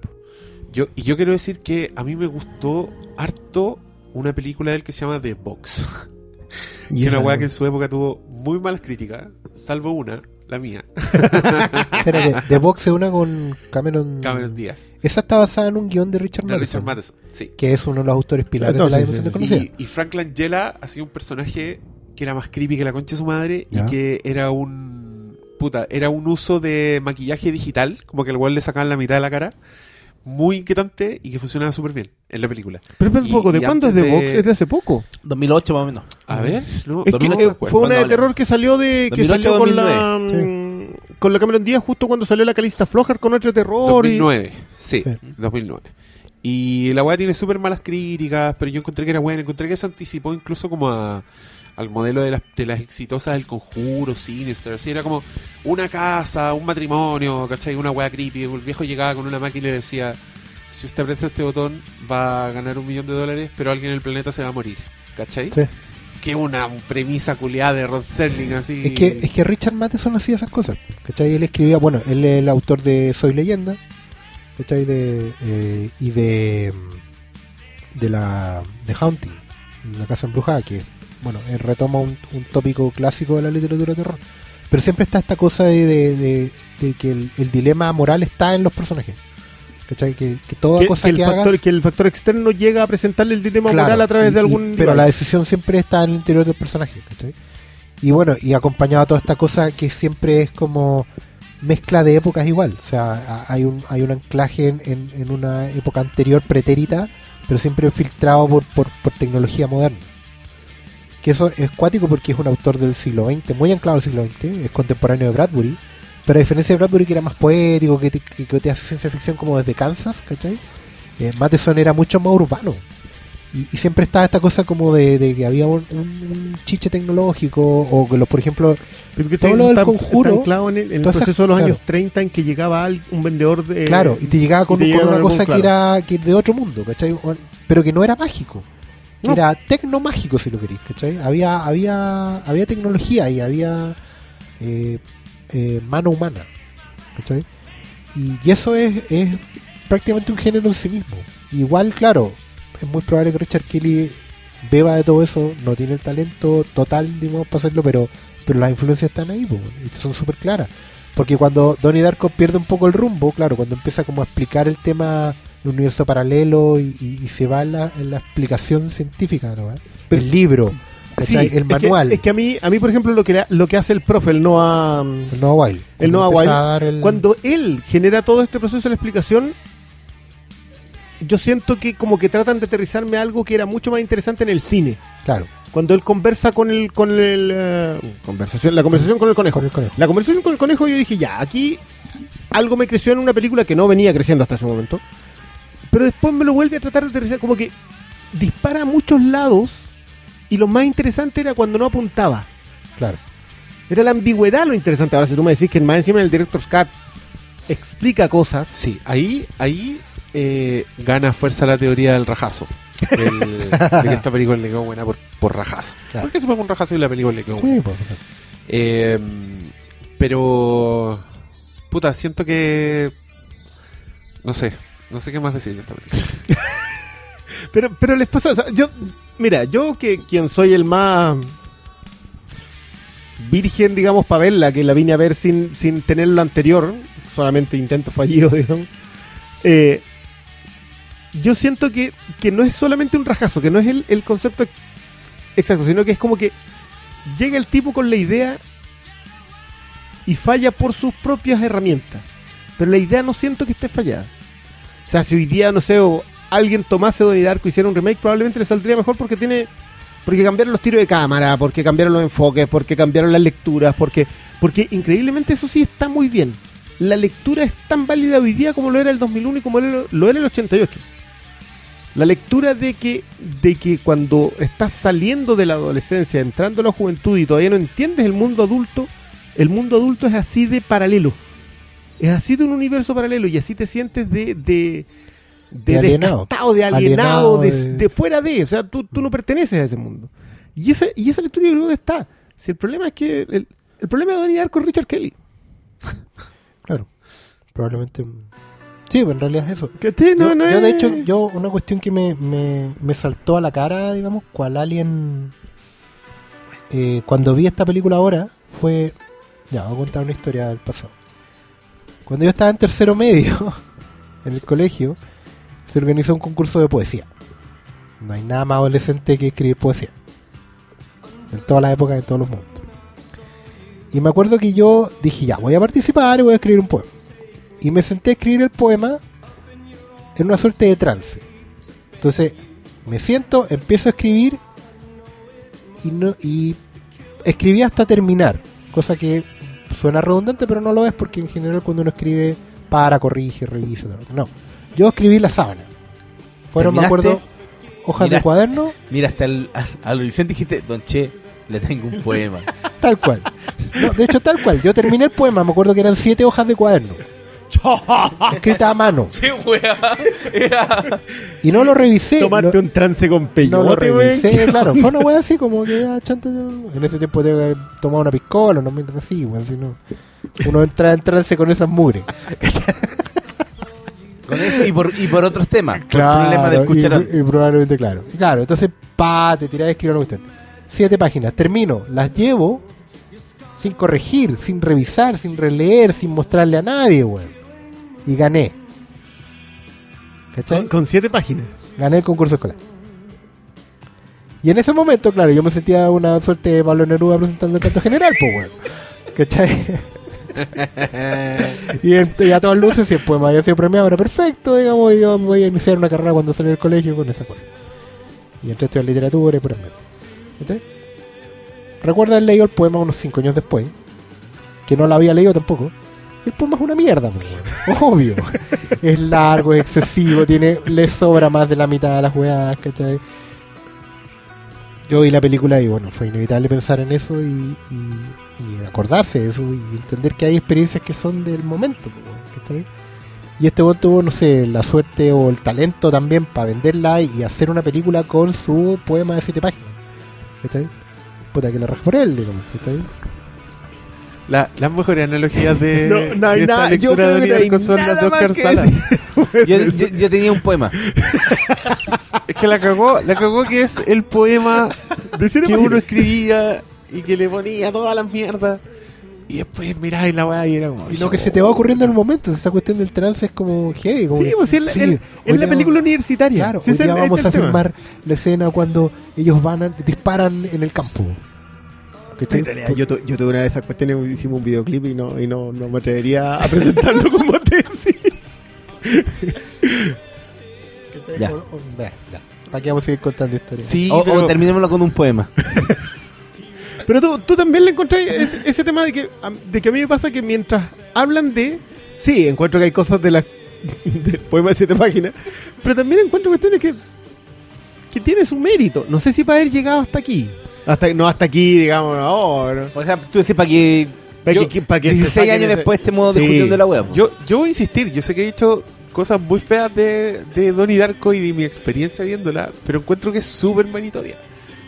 Yo, y yo quiero decir que a mí me gustó harto una película de él que se llama The Box. Y es una weá que en su época tuvo muy malas críticas, salvo una, la mía, Espérate, The Box es una con Cameron. Cameron Díaz, Esa está basada en un guion de Richard de Matheson, Richard Matheson. Sí. que es uno de los autores pilares No, de la sí, dimensión sí. desconocida. Y, y Frank Langella ha sido un personaje que era más creepy que la concha de su madre Ya. y que era un puta, era un uso de maquillaje digital, como que al weón le sacaban la mitad de la cara, muy inquietante y que funcionaba súper bien en la película. Pero un Y- poco, ¿de y cuándo es The de- Box? Es de hace poco. 2008 más o menos. A ver, no, Es que eh, acuerdo. fue una de ¿Cuándo terror que salió de que 2008, salió con la 2009, mm, con la Cameron Díaz justo cuando salió la Calista Flojar con otro terror 2009, sí, Sí. 2009. Y la weá tiene súper malas críticas, pero yo encontré que era buena. Encontré que se anticipó incluso como a, al modelo de las, de las exitosas del conjuro, Sinister. Así era como una casa, un matrimonio, ¿cachai? Una weá creepy. El viejo llegaba con una máquina y le decía: Si usted aprieta este botón, va a ganar un millón de dólares, pero alguien en el planeta se va a morir, ¿cachai? Sí. Que una premisa culiada de Rod Serling así. Es que, es que Richard Matheson hacía esas cosas. ¿Cachai? Él escribía, bueno, él es el autor de Soy Leyenda. ¿Cachai? De, eh, y de. mm, De la. De Haunting. La casa embrujada, que, bueno, él retoma un, un tópico clásico de la literatura de terror. Pero siempre está esta cosa de, de- de- de que el, el dilema moral está en los personajes. ¿Cachai? Que, que toda que, cosa que que, el factor, hagas. que el factor externo llega a presentarle el dilema Claro, moral a través y- de y- algún pero device. la decisión siempre está en el interior del personaje ¿cachai? y bueno y acompañado a toda esta cosa que siempre es como mezcla de épocas igual o sea hay un hay un anclaje en, en- en una época anterior pretérita pero siempre filtrado por, por, por tecnología moderna que eso es cuático porque es un autor del siglo XX muy anclado al siglo XX es contemporáneo de Bradbury pero a diferencia de Bradbury que era más poético que te, que- que te hace ciencia ficción como desde Kansas ¿cachai? Eh, Matheson era mucho más urbano y, y siempre estaba esta cosa como de, de que había un, un- un chiche tecnológico o que los por ejemplo Pero que todo lo del está- conjuro, anclado en el, en el todas esas- proceso de los claro. años 30 en que llegaba un vendedor de. claro y te llegaba con, te con una cosa que era que de otro mundo ¿cachai? Pero que no era mágico que No. era tecnomágico si lo queréis ¿cachai? había había había tecnología y había eh, eh, mano humana ¿cachai? y, eso es, es prácticamente un género en sí mismo igual claro es muy probable que Richard Kelly beba de todo eso no tiene el talento total digamos para hacerlo pero pero las influencias están ahí po, y son súper claras Porque cuando Donnie Darko pierde un poco el rumbo, claro, cuando empieza como a explicar el tema del universo paralelo y, y- y se va en la, en la explicación científica, ¿no? Pero- el libro, Sí, ¿cachai? es el que- manual, Es que, a mí, a mí por ejemplo, lo que, lo que hace el profe, el Noah... el Noah Wild. el Cuando Noah Wild, el- Cuando él genera todo este proceso de la explicación, yo siento que como que tratan de aterrizarme algo que era mucho más interesante en el cine. Claro, Cuando él conversa con el... Con el eh, conversación, la conversación con el conejo. con el conejo. La conversación con el conejo yo dije, ya, aquí algo me creció en una película que no venía creciendo hasta ese momento. Pero después me lo vuelve a tratar de aterrizar, como que dispara a muchos lados y lo más interesante era cuando no apuntaba. Claro. Era la ambigüedad lo interesante. Ahora, si tú me decís que más encima en el Director's Cut explica cosas, Sí, ahí, ahí eh, gana fuerza la teoría del rajazo. Del- de que esta película le quedó buena por, por rajazo. Claro. ¿Por qué se pone un rajazo y la película le quedó buena? Sí, pues, Eh, pero. Puta, siento que. No sé. No sé qué más decir de esta película. Pero, pero les pasa, yo, mira, yo que quien soy el más virgen, digamos, para verla, que la vine a ver sin, sin tener lo anterior, solamente intento fallido, digamos, eh, yo siento que, que no es solamente un rajazo, que no es el, el concepto ex- exacto, sino que es como que llega el tipo con la idea y falla por sus propias herramientas. Pero la idea no siento que esté fallada. O sea, si hoy día, no sé, alguien tomase Donnie Darko y hiciera un remake, probablemente le saldría mejor porque tiene. Porque cambiaron los tiros de cámara, porque cambiaron los enfoques, porque cambiaron las lecturas, porque. Porque increíblemente eso sí está muy bien. La lectura es tan válida hoy día como lo era el 2001 y como lo lo era el 88. La lectura de que, de que cuando estás saliendo de la adolescencia, entrando a la juventud y todavía no entiendes el mundo adulto, el mundo adulto es así de paralelo. Es así de un universo paralelo y así te sientes de, de, de, De alienado. de alienado, Alienado de, fuera de. O sea, tú, tú no perteneces a ese mundo. Y, ese, y esa lectura yo creo que está. Si el problema es que. El, el problema de Donnie Darko es Richard Kelly. Claro. Probablemente. Sí, pues en realidad es eso. Que no, yo, no yo, es- de hecho, yo una cuestión que me, me, me saltó a la cara, digamos, cual alien, eh, cuando vi esta película ahora, fue, ya, voy a contar una historia del pasado. Cuando yo estaba en tercero medio, en el colegio, se organizó un concurso de poesía. No hay nada más adolescente que escribir poesía. En todas las épocas, en todos los momentos. Y me acuerdo que yo dije, ya, voy a participar y voy a escribir un poema. Y me senté a escribir el poema en una suerte de trance. Entonces, me siento, empiezo a escribir y, no, y escribí hasta terminar. Cosa que suena redundante, pero no lo es porque en general cuando uno escribe, para, corrige, revisa. No, yo escribí la sábana. Fueron, me acuerdo, hojas de cuaderno, Mira, hasta el, al, al Vicente dijiste, Don Che, le tengo un poema. tal cual. No, de hecho, tal cual. Yo terminé el poema, me acuerdo que eran siete hojas de cuaderno. Escrita a mano. ¡Qué wea! Era... Y no lo revisé. Tomarte no- un trance con No peyote, lo revisé, claro. Fue una wea así como que ya, chanta, En ese tiempo tengo que haber tomado una piscola, no mierda así, weón. Si no, uno entra en trance con esas mugres. Con eso y por, y por otros temas. Por problemas del y, cucharón. y probablemente, claro. Claro, entonces, pa, te tirás a escribir una cuestión. Siete páginas, termino, las llevo sin corregir, sin revisar, sin releer, sin mostrarle a nadie, weón. Y gané. ¿Cachai? Con, con siete páginas. Gané el concurso escolar. Y en ese momento, claro, yo me sentía una suerte de Pablo Neruda presentando el canto general, pues, weón. ¿Cachai? y, en- y a todas luces, si el poema había sido premiado, era perfecto, digamos, y yo voy a iniciar una carrera cuando salí del colegio con esa cosa. Y entré a estudiar literatura y por medio. ¿Cachai? Recuerdo haber leído el poema unos 5 años después, que no lo había leído tampoco. El poema es una mierda, pues, obvio. es largo, es excesivo, tiene, le sobra más de la mitad de las weas, ¿cachai? Yo vi la película y bueno, fue inevitable pensar en eso y, y- y acordarse de eso y entender que hay experiencias que son del momento, pues, ¿cachai? Y este weón tuvo, no sé, la suerte o el talento también para venderla y hacer una película con su poema de siete páginas. ¿Cachai? Puta que la raja por él, digamos, ¿cachai? La- las mejores analogías de, No, no hay de nada- yo creo de que no hay son las nada de más Oscar que Sala. decir. Yo, yo- yo tenía un poema. Es que la cagó, la cagó que es el poema De que uno escribía y que le ponía todas las mierdas. Y después miráis la weá y era como. Y lo que se te va ocurriendo en el momento, esa cuestión del trance es como heavy. Como Sí, que- pues sí, es la- sí, es- hoy es la película universitaria. Claro, Sí, hoy ese día es el- vamos este a filmar la escena cuando ellos van a, disparan en el campo. En realidad, yo, tu- yo tuve una de esas cuestiones, hicimos un videoclip y no, y no, no me atrevería a presentarlo como tesis. Ya. O- o-. ¿Para qué vamos a seguir contando historias? Sí, O, o pero- terminémoslo con un poema. Pero tú, tú también le encontrás ese, ese tema de que, a- de que a mí me pasa que mientras hablan de... Sí, encuentro que hay cosas de la, del poema de siete páginas, pero también encuentro cuestiones que, que tiene su mérito. No sé si para haber llegado hasta aquí. Hasta, no hasta aquí, digamos, no. O sea, tú decís para que. Pa' yo- que- pa' que se 16 saquen años ese- después estemos Sí. discutiendo la web. Yo, yo voy a insistir, yo sé que he dicho cosas muy feas de, de Donnie Darko y de mi experiencia viéndola, pero encuentro que es súper manitoria.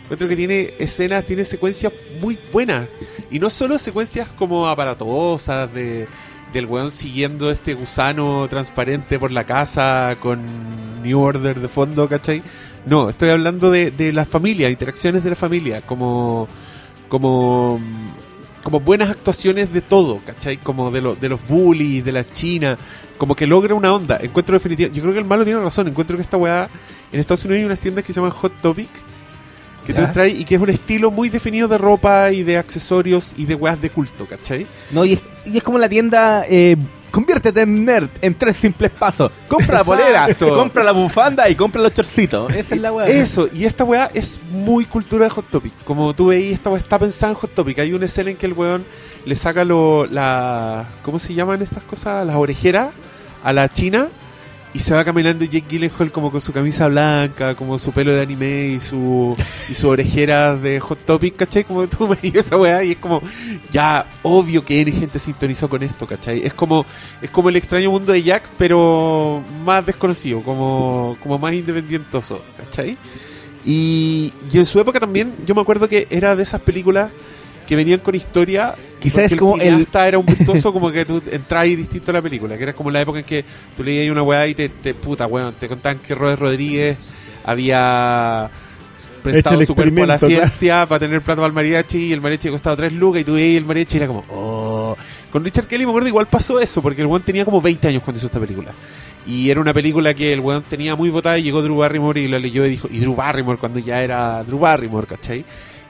Encuentro que tiene escenas, tiene secuencias muy buenas. Y no solo secuencias como aparatosas de, del weón siguiendo este gusano transparente por la casa con New Order de fondo, ¿cachai? No, estoy hablando de, de la familia, interacciones de la familia, como como como buenas actuaciones de todo, ¿cachai? Como de, lo- de los bullies, de la China, como que logra una onda. Encuentro definitiva, yo creo que el malo tiene razón, encuentro que esta weá, en Estados Unidos hay unas tiendas que se llaman Hot Topic, que tú Ya. entras y que es un estilo muy definido de ropa y de accesorios y de weas de culto, ¿cachai? No, y es, y es como la tienda. Eh, conviértete en nerd en tres simples pasos. Compra la polera, Exacto. compra la bufanda y compra los chorcitos. Esa es la weá. Eso, y esta weá es muy cultura de Hot Topic. Como tú veis, esta weá está pensada en Hot Topic. Hay una escena en que el weón le saca lo, la. ¿Cómo se llaman estas cosas? Las orejeras a la china. Y se va caminando Jake Gyllenhaal como con su camisa blanca, como su pelo de anime y su y su orejera de Hot Topic, ¿cachai? Como tú me dices esa weá y es como, ya, obvio que N gente sintonizó con esto, ¿cachai? Es como, es como el extraño mundo de Jack, pero más desconocido, como, como más independientoso, ¿cachai? Y, y en su época también, yo me acuerdo que era de esas películas que venían con historia. Quizás es como el- cineasta era un virtuoso, como que tú entras ahí distinto a la película, que era como la época en que tú leías una weá y te, te puta, weón, te contaban que Robert Rodríguez había prestado el su cuerpo a la ciencia para tener plata para el mariachi y el mariachi costaba 3 lucas y tú veías el mariachi y era como, oh. Con Richard Kelly me acuerdo igual pasó eso, porque el weón tenía como 20 años cuando hizo esta película. Y era una película que el weón tenía muy votada y llegó Drew Barrymore y la leyó y dijo, y Drew Barrymore cuando ya era Drew Barrymore, ¿cachai?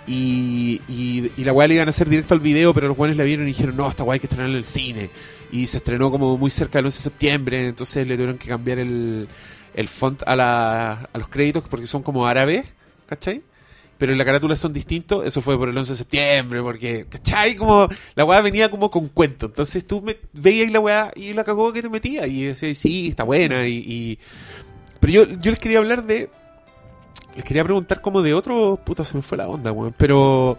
Y, y, y la weá le iban a hacer directo al video, pero los weones la vieron y dijeron, no, esta weá hay que estrenarla en el cine. Y se estrenó como muy cerca del 11 de septiembre, entonces le tuvieron que cambiar el, font a, los créditos porque son como árabes, ¿cachai? Pero en la carátula son distintos, eso fue por el 11 de septiembre, porque, ¿cachai? Como la weá venía como con cuento. Entonces tú me, veías la weá y la cagó que te metía y decías, sí, está buena. Y- Pero yo, yo les quería hablar de. Les quería preguntar como de otro. Puta, se me fue la onda, weón. Pero.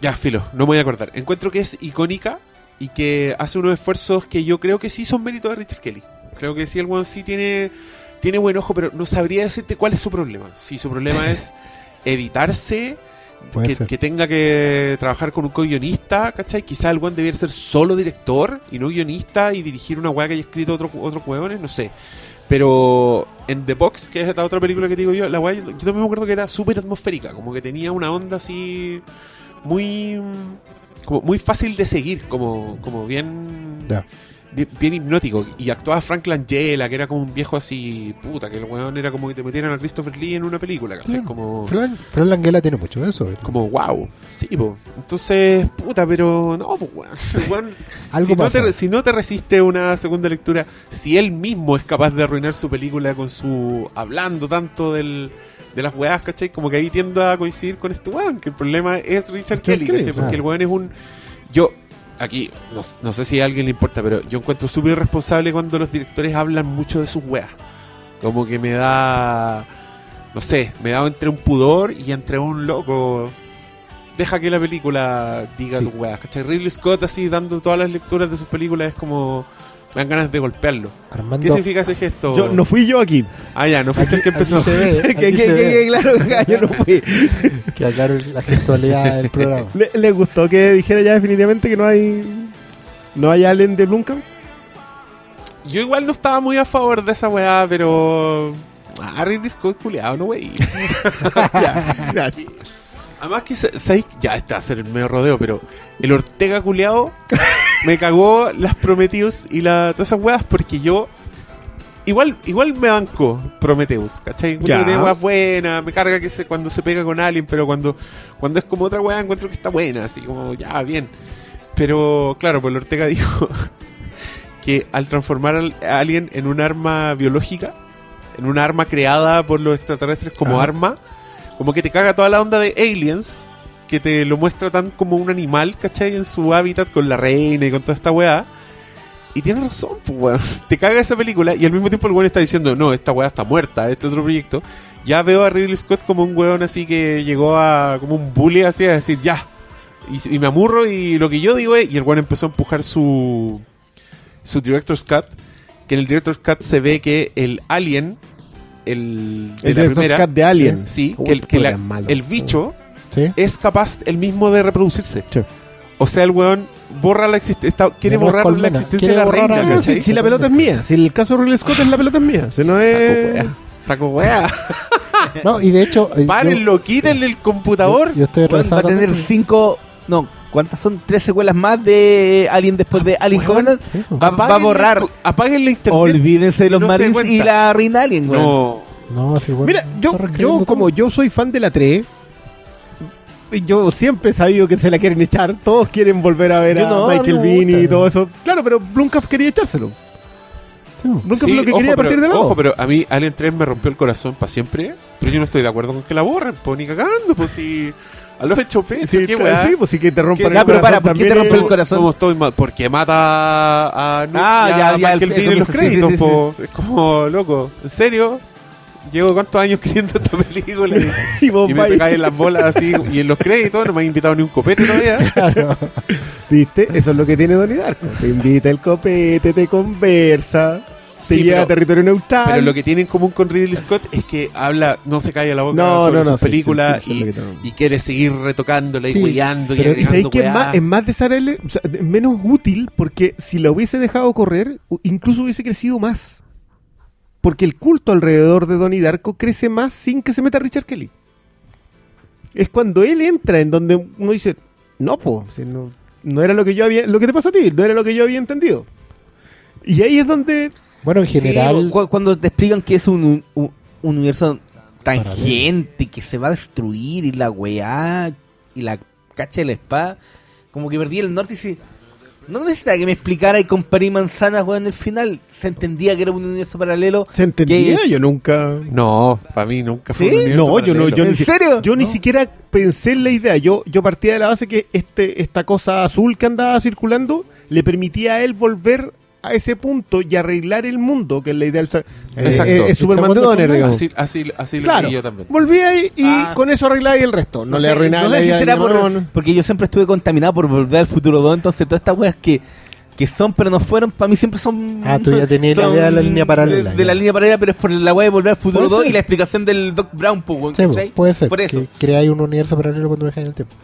Ya, filo, no me voy a acordar. Encuentro que es icónica y que hace unos esfuerzos que yo creo que sí son méritos de Richard Kelly. Creo que sí, el weón sí tiene, tiene buen ojo, pero no sabría decirte cuál es su problema. Si su problema es editarse, que, tenga que trabajar con un co-guionista, ¿cachai? Quizá el weón debiera ser solo director y no guionista y dirigir una weá que haya escrito otro, otros weones, no sé. Pero en The Box, que es esta otra película que te digo yo, la weá, yo también me acuerdo que era súper atmosférica, como que tenía una onda así muy como muy fácil de seguir, como, como bien, Ya. Bien hipnótico. Y actuaba Frank Langella, que era como un viejo así, puta, que el weón era como que te metieran a Christopher Lee en una película, ¿cachai? Claro. Como Fran, Fran Langella tiene mucho de eso. como wow, sí, po. Entonces, puta, pero no, weón. Algo si, no pasa. te, si no te resiste una segunda lectura, si él mismo es capaz de arruinar su película con su hablando tanto del, de las weas, ¿cachai? Como que ahí tiendo a coincidir con este weón, que el problema es Richard Kelly, Kelly, ¿cachai? Porque claro. el weón es un. Yo, aquí, no, no sé si a alguien le importa, pero yo encuentro súper irresponsable cuando los directores hablan mucho de sus weas. Como que me da. No sé, me da entre un pudor y entre un loco. Deja que la película diga Sí. tus weas, ¿cachai? Ridley Scott así dando todas las lecturas de sus películas es como. Me dan ganas de golpearlo. Armando, ¿Qué significa ese gesto? Yo, no fui yo aquí. Ah, ya, no fuiste el que empezó. se ve, que, que- se que- ve. que- claro, que yo no fui. que aclaro la gestualidad del programa. ¿Le, le gustó que dijera ya definitivamente que no hay no hay Allen de Blumkamp? Yo igual no estaba muy a favor de esa weá, pero. Ah, Ridley Scott culiado, no wey. ya, gracias. Además que, sa- ¿sabéis? Ya está, a ser el medio rodeo, pero el Ortega culeado me cagó las Prometheus y la, todas esas weas porque yo... Igual, igual me banco Prometheus, ¿cachai? Encuentro que weas buenas, me carga que se, cuando se pega con Alien, pero cuando, cuando es como otra wea encuentro que está buena, así como, ya, bien. Pero, claro, pues el Ortega dijo que al transformar a Alien en un arma biológica, en un arma creada por los extraterrestres como Ajá. arma, como que te caga toda la onda de Aliens, que te lo muestra tan como un animal, ¿cachai? En su hábitat con la reina y con toda esta weá. Y tiene razón, pues weón. Te caga esa película y al mismo tiempo el weón está diciendo, no, esta weá está muerta, este otro proyecto. Ya veo a Ridley Scott como un weón así que llegó a como un bully así a decir, ya. Y, y me amurro y lo que yo digo es, y el weón empezó a empujar su, su Director's Cut, que en el Director's Cut se ve que el alien, el, de El la primera, de Alien. sí, Uy, que, el, que la- el bicho ¿Sí? es capaz el mismo de reproducirse. Sí. O sea, el weón borra la existencia, quiere borrar la existencia de la reina, a- No, si, si la pelota es mía, si el caso de Ridley Scott es la pelota es mía, si no Saco es... weá. Saco weá. No, y de hecho. eh, Párenlo, quítenle el computador. Yo, yo estoy Weón, va a tener cinco. No, ¿cuántas son? Tres secuelas más de Alien después de Alien. Covenant. Va, va a borrar. Apáguenle internet. Olvídense de los no Marines y la Reina Alien, weón. No. No, sí, bueno, Mira, yo, yo como yo soy fan de la 3, yo siempre he sabido que se la quieren echar. Todos quieren volver a ver Yo a no, Michael Bean y todo eso. Claro, pero Blumkamp quería echárselo. Blumkamp Sí, lo que ojo, quería a pero- partir de la Ojo, pero a mí Alien 3 me rompió el corazón para siempre. Pero yo no estoy de acuerdo con que la borren, pues ni cagando, pues si. A los hecho peso, Sí, qué claro, weá. sí, pues sí que te rompan el Ya, pero para, ¿por qué te también rompe el corazón? Somos todos ma- porque mata a, Ah, y ya, a ya, Michael el- eso en los sí, sí, créditos, sí, sí. po. Es como, loco, ¿en serio? Llevo cuántos años queriendo esta película y, Y vos y me vais- pegáis en las bolas así y en los créditos no me han invitado ni un copete todavía. ¿Viste? Eso es lo que tiene Donnie Darko. Te invita el copete, te conversa, te Sí, lleva pero- a territorio neutral. Pero lo que tiene en común con Ridley Scott es que habla, no se calla la boca No, sobre no, no, sus películas sí, sí, y, quiere seguir retocándola y cuidando y Pero ¿y agregando que es más, es más desagradable, o sea, es menos útil porque si la hubiese dejado correr, incluso hubiese crecido más. Porque el culto alrededor de Donnie Darko crece más sin que se meta Richard Kelly. Es cuando él entra en donde uno dice, no, pues, no, no era lo que yo había, lo que te pasa a ti, no era lo que yo había entendido. Y ahí es donde Bueno, en Sí, general. cu- cuando te explican que es un, un- un universo tangente, que se va a destruir y la weá y la cacha de la espada, como que perdí el norte y se... No necesitaba que me explicara y y manzanas, weón, en el final. Se entendía que era un universo paralelo. se entendía, Que- yo nunca... No, para mí nunca fue ¿Sí? un universo No, yo no, yo ¿En ni, si- serio? Yo ni siquiera pensé en la idea. Yo, yo partía de la base que este, esta cosa azul que andaba circulando le permitía a él volver a ese punto y arreglar el mundo, que es la idea del... eh, eh, es Superman de Donner, digamos. Así, así, así lo Claro, vi yo también. volvía y, y Ah. con eso arreglaba y el resto. No, le sé, arruinaba no sé si será por- porque yo siempre estuve contaminado por volver al futuro 2, entonces todas estas weas que, que son pero no fueron, para mí siempre son... Ah, tú ya tenías la idea de la línea paralela, De, la línea paralela, pero es por la wea de volver al futuro Puede 2 ser. y la explicación del Doc Brown, pues, Sí, puede ser. Por eso. Que creáis un universo paralelo cuando viajáis en el tiempo.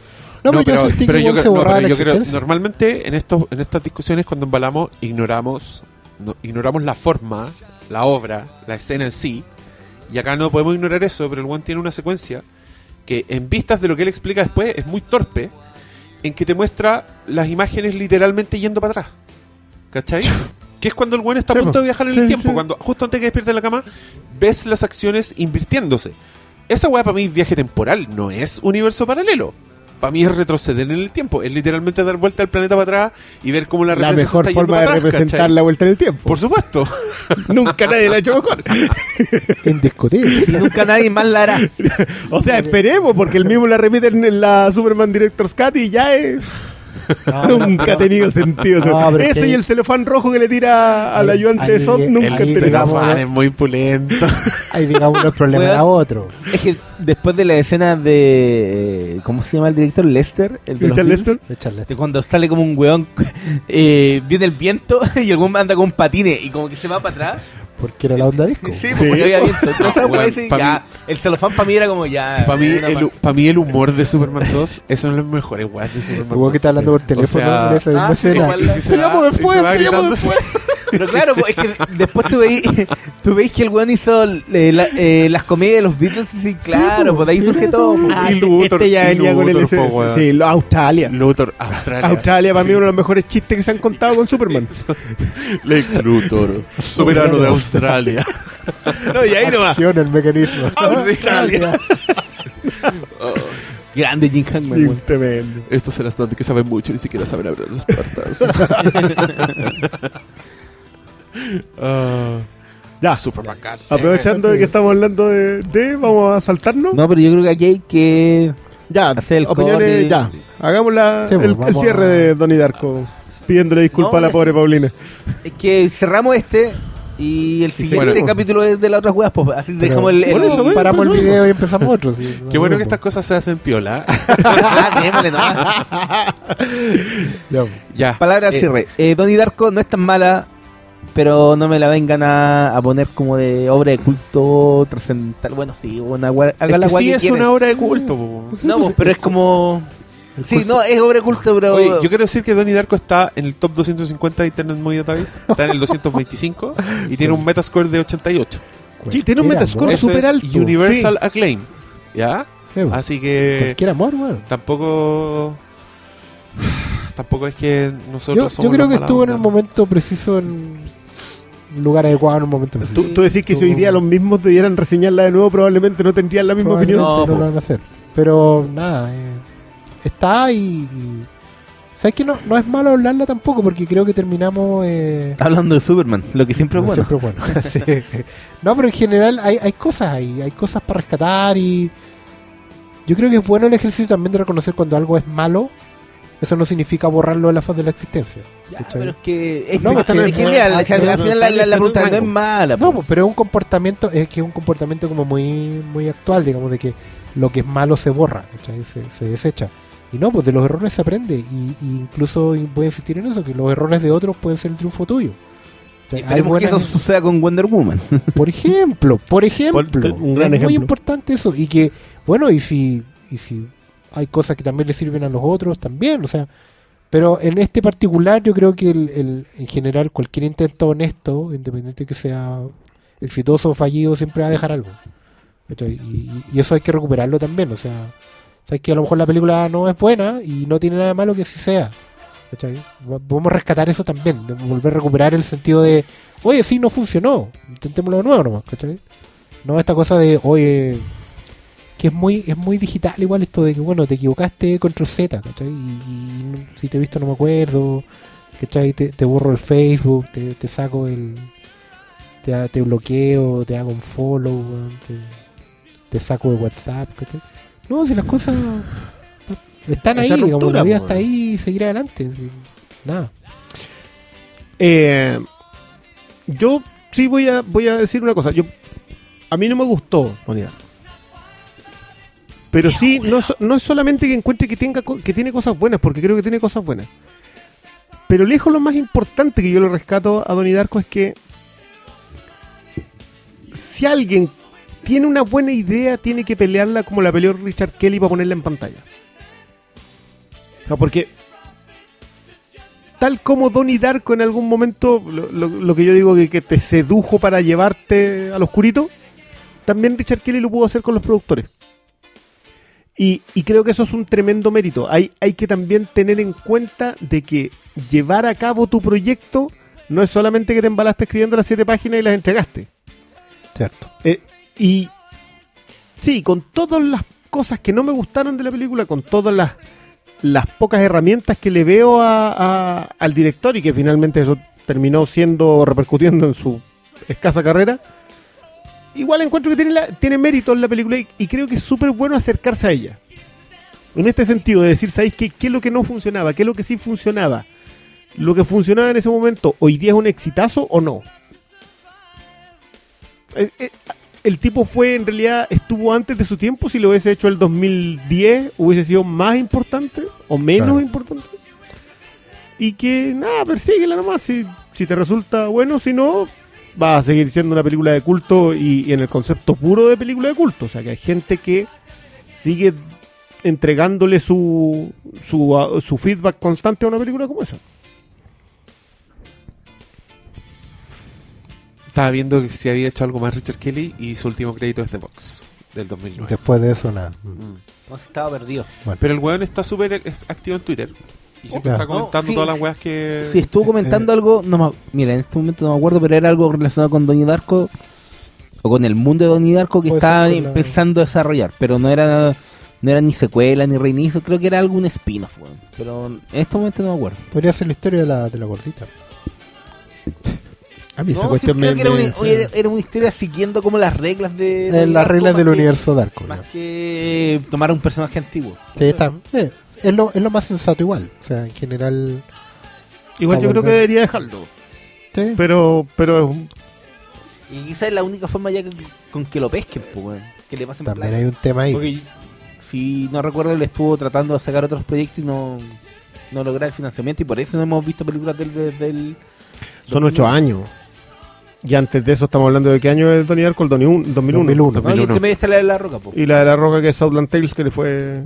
No, No, pero, yo sentí que yo se no, pero yo creo- normalmente en estos en estas discusiones cuando embalamos ignoramos no- ignoramos la forma, la obra, la escena en sí y acá no podemos ignorar eso, pero el one tiene una secuencia que en vistas de lo que él explica después es muy torpe en que te muestra las imágenes literalmente yendo para atrás. ¿Cachai? Que es cuando el buen está a punto de viajar en Sí, el tiempo, sí. cuando justo antes de que despierte en la cama, ves las acciones invirtiéndose. Esa weá para mí es viaje temporal, no es universo paralelo. Para mí es retroceder en el tiempo, es literalmente dar vuelta al planeta para atrás y ver cómo la, La mejor está yendo forma de atrás, representar ¿cachai? la vuelta en el tiempo. Por supuesto. Nunca nadie la ha hecho mejor. Indiscutible. Y nunca nadie más la hará. o sea, esperemos, porque el mismo la repiten en la Superman Director's Cut y ya es... nunca ha tenido sentido eso. No, Ese que- y el celofán rojo que le tira al ayudante de ahí nunca el han tenido. celofán es muy pulento. Ahí digamos los problemas Weón. a otro. Es que después de la escena de. eh, ¿Cómo se llama el director? Lester. El ¿Richard. Lester? Cuando sale como un weón, eh, viene el viento y el weón anda con patines y como que se va para atrás. Porque era la onda disco. Sí, pues, Sí. porque había viento. Entonces, weón, ese, pa' ya, el celofán para mí era como ya. Para mí, el, pa- mí el humor de Superman 2, eso son los mejores weas de Superman El weón que 2. está hablando por teléfono sea, esa misma ah, sí, igual- Te llamo después, te llamo después. Pero claro, es que después tú veis, tú veis que el weón hizo eh, la- eh, las comedias de los Beatles y sí, claro, pues de ahí surge todo. po. Ah, Y este- Luthor, este ya y venía con el Luthor, ese- po, weón. Sí, lo- Australia. Luthor, Australia. Australia para mí uno de los mejores chistes que se han contado con Superman. Lex Luthor, soberano de Australia. no, y ahí nomás. Acción, el mecanismo. Australia. Grande Jim Hackman, Sí, tremendo. Estos de que saben mucho, ni siquiera saben abrir las puertas. Ah, Ya, it. aprovechando de que estamos hablando de, de vamos a saltarnos. No, pero yo creo que aquí hay que. Ya, Hacer el opiniones, ya. Hagamos la- Sí, pues, el, cierre a- de Donnie Darko, pidiéndole disculpas No, a la pobre Paulina. Es que cerramos este y el siguiente capítulo es de las otras weas, pues así Pero- dejamos el. eso, Paramos el video y empezamos otro. sí. Qué bueno que estas cosas se hacen piola. Ah, démosle nomás. ya, ya. Palabra al Eh, cierre. Eh, Donnie Darko no es tan mala, pero no me la vengan a, a poner como de obra de culto trascendental. Bueno, sí, una Es haga la que sí que es una obra de culto. po. No, pero es como. Sí, no, es obra de culto, pero. Oye, yo quiero decir que Donnie Darko está en el top 250 de Internet Movie Database. Está en el 225 y tiene un Metascore de 88. Sí, tiene un Metascore súper es alto. Universal Acclaim. ¿Ya? Sí, Así que Cualquier amor, weón. tampoco. Tampoco es que nosotros Yo, somos yo creo que estuvo en el momento preciso, en un lugar adecuado en un momento preciso. Tú, tú decís que si hoy día los mismos debieran reseñarla de nuevo, probablemente no tendrían la misma opinión. No, no, lo van a hacer. Pero nada, eh, está y, y- ¿Sabes que no, no es malo hablarla tampoco? Porque creo que terminamos... Eh, Hablando de Superman, lo que siempre es bueno. siempre es bueno. Sí. No, pero en general hay, hay cosas ahí, hay cosas para rescatar y... Yo creo que es bueno el ejercicio también de reconocer cuando algo es malo. Eso no significa borrarlo de la faz de la existencia. Ya, pero es que. Es, No, que, es que mira, al, al final la, la, la pregunta no es mala. No, po. pues, pero es un comportamiento, es que es un comportamiento como muy, muy actual, digamos, de que lo que es malo se borra. Se, se desecha. Y no, pues de los errores se aprende. Y, y incluso voy a insistir en eso, que los errores de otros pueden ser el triunfo tuyo. O sea, hay Esperemos que eso suceda con Wonder Woman. por ejemplo, por ejemplo, Por- un gran es muy importante eso. Y que, bueno, y si, y si hay cosas que también le sirven a los otros, también, o sea. Pero en este particular, yo creo que el, en general cualquier intento honesto, independiente que sea exitoso o fallido, siempre va a dejar algo. ¿cachai? Y, eso hay que recuperarlo también. O sea, sabes que a lo mejor la película no es buena y no tiene nada de malo que así sea. ¿cachai? Podemos rescatar eso también, volver a recuperar el sentido de, oye, sí, no funcionó, intentémoslo de nuevo nomás, ¿cachai? No esta cosa de, oye, que es muy es muy digital igual esto de que, bueno, te equivocaste control Z, ¿cachai? Y, si te he visto no me acuerdo, ¿cachai? Te, te borro el Facebook, te, te saco el... Te, te bloqueo, te hago un follow, te, te saco de WhatsApp, ¿cachai? No, si las cosas están ahí, digamos, ruptura, la vida está ahí y seguir adelante, nada. Eh, yo sí voy a, voy a decir una cosa. Yo, a mí no me gustó Darko. Pero sí, no, no es solamente que encuentre que, tenga, que tiene cosas buenas, porque creo que tiene cosas buenas. Pero lejos lo más importante que yo le rescato a Donnie Darko es que si alguien tiene una buena idea, tiene que pelearla como la peleó Richard Kelly para ponerla en pantalla. O sea, porque tal como Donnie Darko en algún momento, lo, lo- lo que yo digo que, que te sedujo para llevarte al oscurito, también Richard Kelly lo pudo hacer con los productores. Y, y creo que eso es un tremendo mérito. Hay, hay que también tener en cuenta de que llevar a cabo tu proyecto no es solamente que te embalaste escribiendo las siete páginas y las entregaste. Cierto. Eh, y sí, con todas las cosas que no me gustaron de la película, con todas las, las pocas herramientas que le veo a- a- al director y que finalmente eso terminó siendo, repercutiendo en su escasa carrera, igual encuentro que tiene, la- tiene mérito en la película y, y creo que es súper bueno acercarse a ella. En este sentido, de decir, ¿sabéis qué, qué es lo que no funcionaba? ¿Qué es lo que sí funcionaba? ¿Lo que funcionaba en ese momento hoy día es un exitazo o no? Eh, eh, el tipo fue en realidad estuvo antes de su tiempo si lo hubiese hecho el 2010 hubiese sido más importante o menos Claro. importante y que nada persíguela nomás si, si te resulta bueno si no va a seguir siendo una película de culto y, y en el concepto puro de película de culto o sea que hay gente que sigue entregándole su su, a- su feedback constante a una película como esa Estaba viendo que si había hecho algo más Richard Kelly y su último crédito es The Box, del 2009. Después de eso, nada. Mm. No, si estaba perdido. Pero el weón está súper eh, activo en Twitter. Y siempre está comentando No, sí, todas las weas que... Si estuvo comentando algo, no me, mira, en este momento no me acuerdo, pero era algo relacionado con Donnie Darko o con el mundo de Donnie Darko que estaba la- pensando desarrollar, pero no era no era ni secuela ni reinicio, creo que era algún spin-off, pero en este momento no me acuerdo. Podría ser la historia de la, de la gordita. A mí esa No, cuestión creo me, que era, me- una, era, era una historia siguiendo como las reglas de Eh, las reglas del que- universo Darko. más ya. que tomar un personaje antiguo. Sí, está. eh, es, lo, es lo más sensato igual. O sea, en general. Igual yo creo que debería dejarlo. Sí. Pero, pero es un- Y quizás es la única forma ya que- con que lo pesquen, pues, que le pasen También plata. hay un tema ahí. Porque si no recuerdo, él estuvo tratando de sacar otros proyectos y no, no lograr el financiamiento y por eso no hemos visto películas del... del, del- son 2001. ocho años. Y antes de eso estamos hablando de qué año es Donnie Darko, el 2001. 2001. 2001. No, y entre medio está la de la roca, po. Y la de la roca que es Southland Tales, que le fue...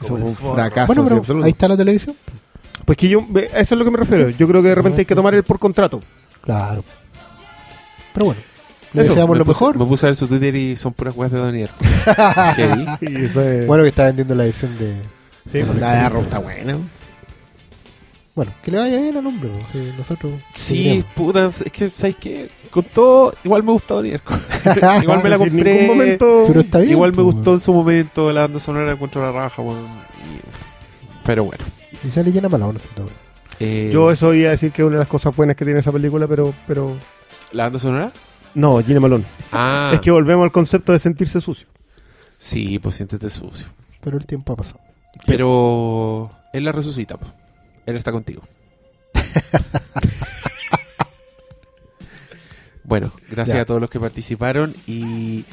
Eso fue un fracaso bueno, pero absoluto. ahí está la televisión. Pues que yo, a eso es lo que me refiero. Yo creo que de repente hay que tomar el por contrato. Claro. Pero bueno. Le Eso, deseamos me lo puse, mejor. Me puse a ver su Twitter y son puras weas de Donier. Heavy. Y eso es- Bueno, que está vendiendo la edición de. sí, la de Arrow está buena. Bueno, que le vaya bien al hombre. pues, que nosotros. Sí, seguiremos. puta, es que, ¿sabes qué? Con todo, igual me gustó Donier. igual me la en compré. ningún momento... Pero está bien. igual me pues, gustó en su momento la banda sonora encuentro la raja, weón. Y- Pero bueno. Y sale llena mala bueno. eh, Yo eso iba a decir que es una de las cosas buenas que tiene esa película, pero... pero ¿La banda sonora? No, Gina Malone. Ah, Es que volvemos al concepto de sentirse sucio. sí, pues siéntete sucio. Pero el tiempo ha pasado. Pero él la resucita, pues. Él está contigo. bueno, gracias Ya. a todos los que participaron y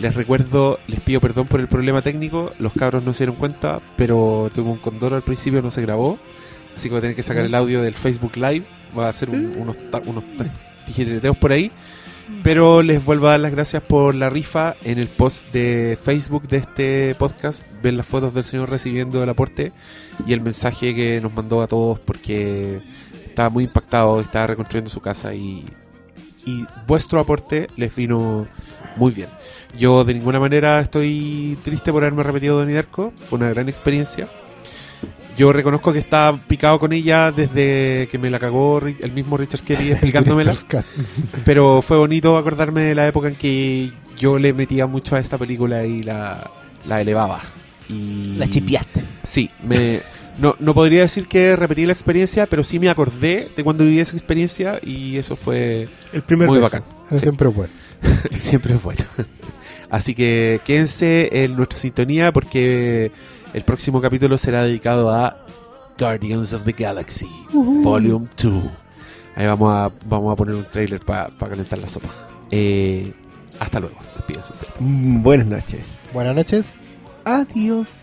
les recuerdo, les pido perdón por el problema técnico. Los cabros no se dieron cuenta, pero tuve un condoro al principio, no se grabó. Así que voy a tener que sacar el audio del Facebook Live. Va a hacer un- unos, unos tijereteos por ahí. Pero les vuelvo a dar las gracias por la rifa en el post de Facebook de este podcast. Ven las fotos del señor recibiendo el aporte y el mensaje que nos mandó a todos porque estaba muy impactado, estaba reconstruyendo su casa y, y vuestro aporte les vino muy bien. Yo de ninguna manera estoy triste por haberme repetido Donnie Darko, fue una gran experiencia. Yo reconozco que estaba picado con ella desde que me la cagó el mismo Richard Kelly explicándomela. Pero fue bonito acordarme de la época en que yo le metía mucho a esta película y la, la elevaba. Y La chipiaste. Sí, me, no, no podría decir que repetí la experiencia, pero sí me acordé de cuando viví esa experiencia y eso fue El primer muy beso. bacán. Sí, Siempre es bueno. siempre es bueno. Así que quédense en nuestra sintonía porque el próximo capítulo será dedicado a Guardians of the Galaxy Volume 2. Ahí vamos a, vamos a poner un trailer para calentar la sopa. Eh, hasta luego. Despídense ustedes. Mm, Buenas noches. Buenas noches. Adiós.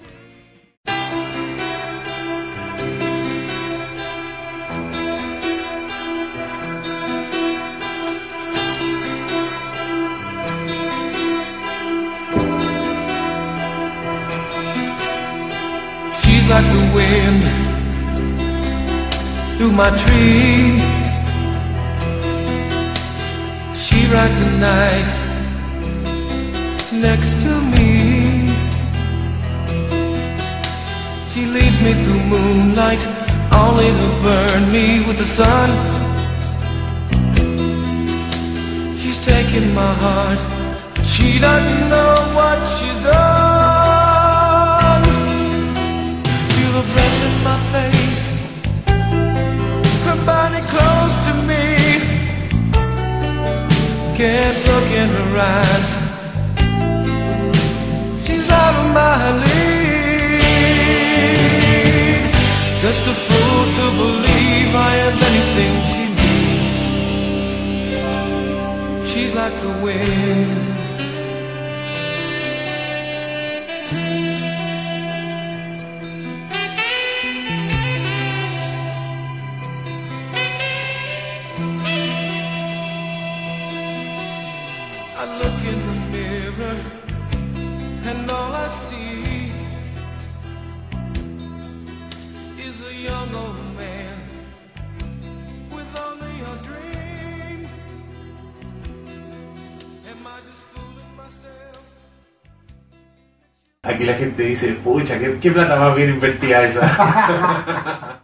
She's like the wind through my tree. She rides the night next to me. She leads me through moonlight, only to burn me with the sun. She's taking my heart, but she doesn't know what she's done. Feel the breath in my face, her body close to me. Can't look in her eyes. She's out of my league. Just a fool to believe I have anything she needs. She's like the wind. Aquí la gente dice, pucha, qué, qué plata más bien invertida esa.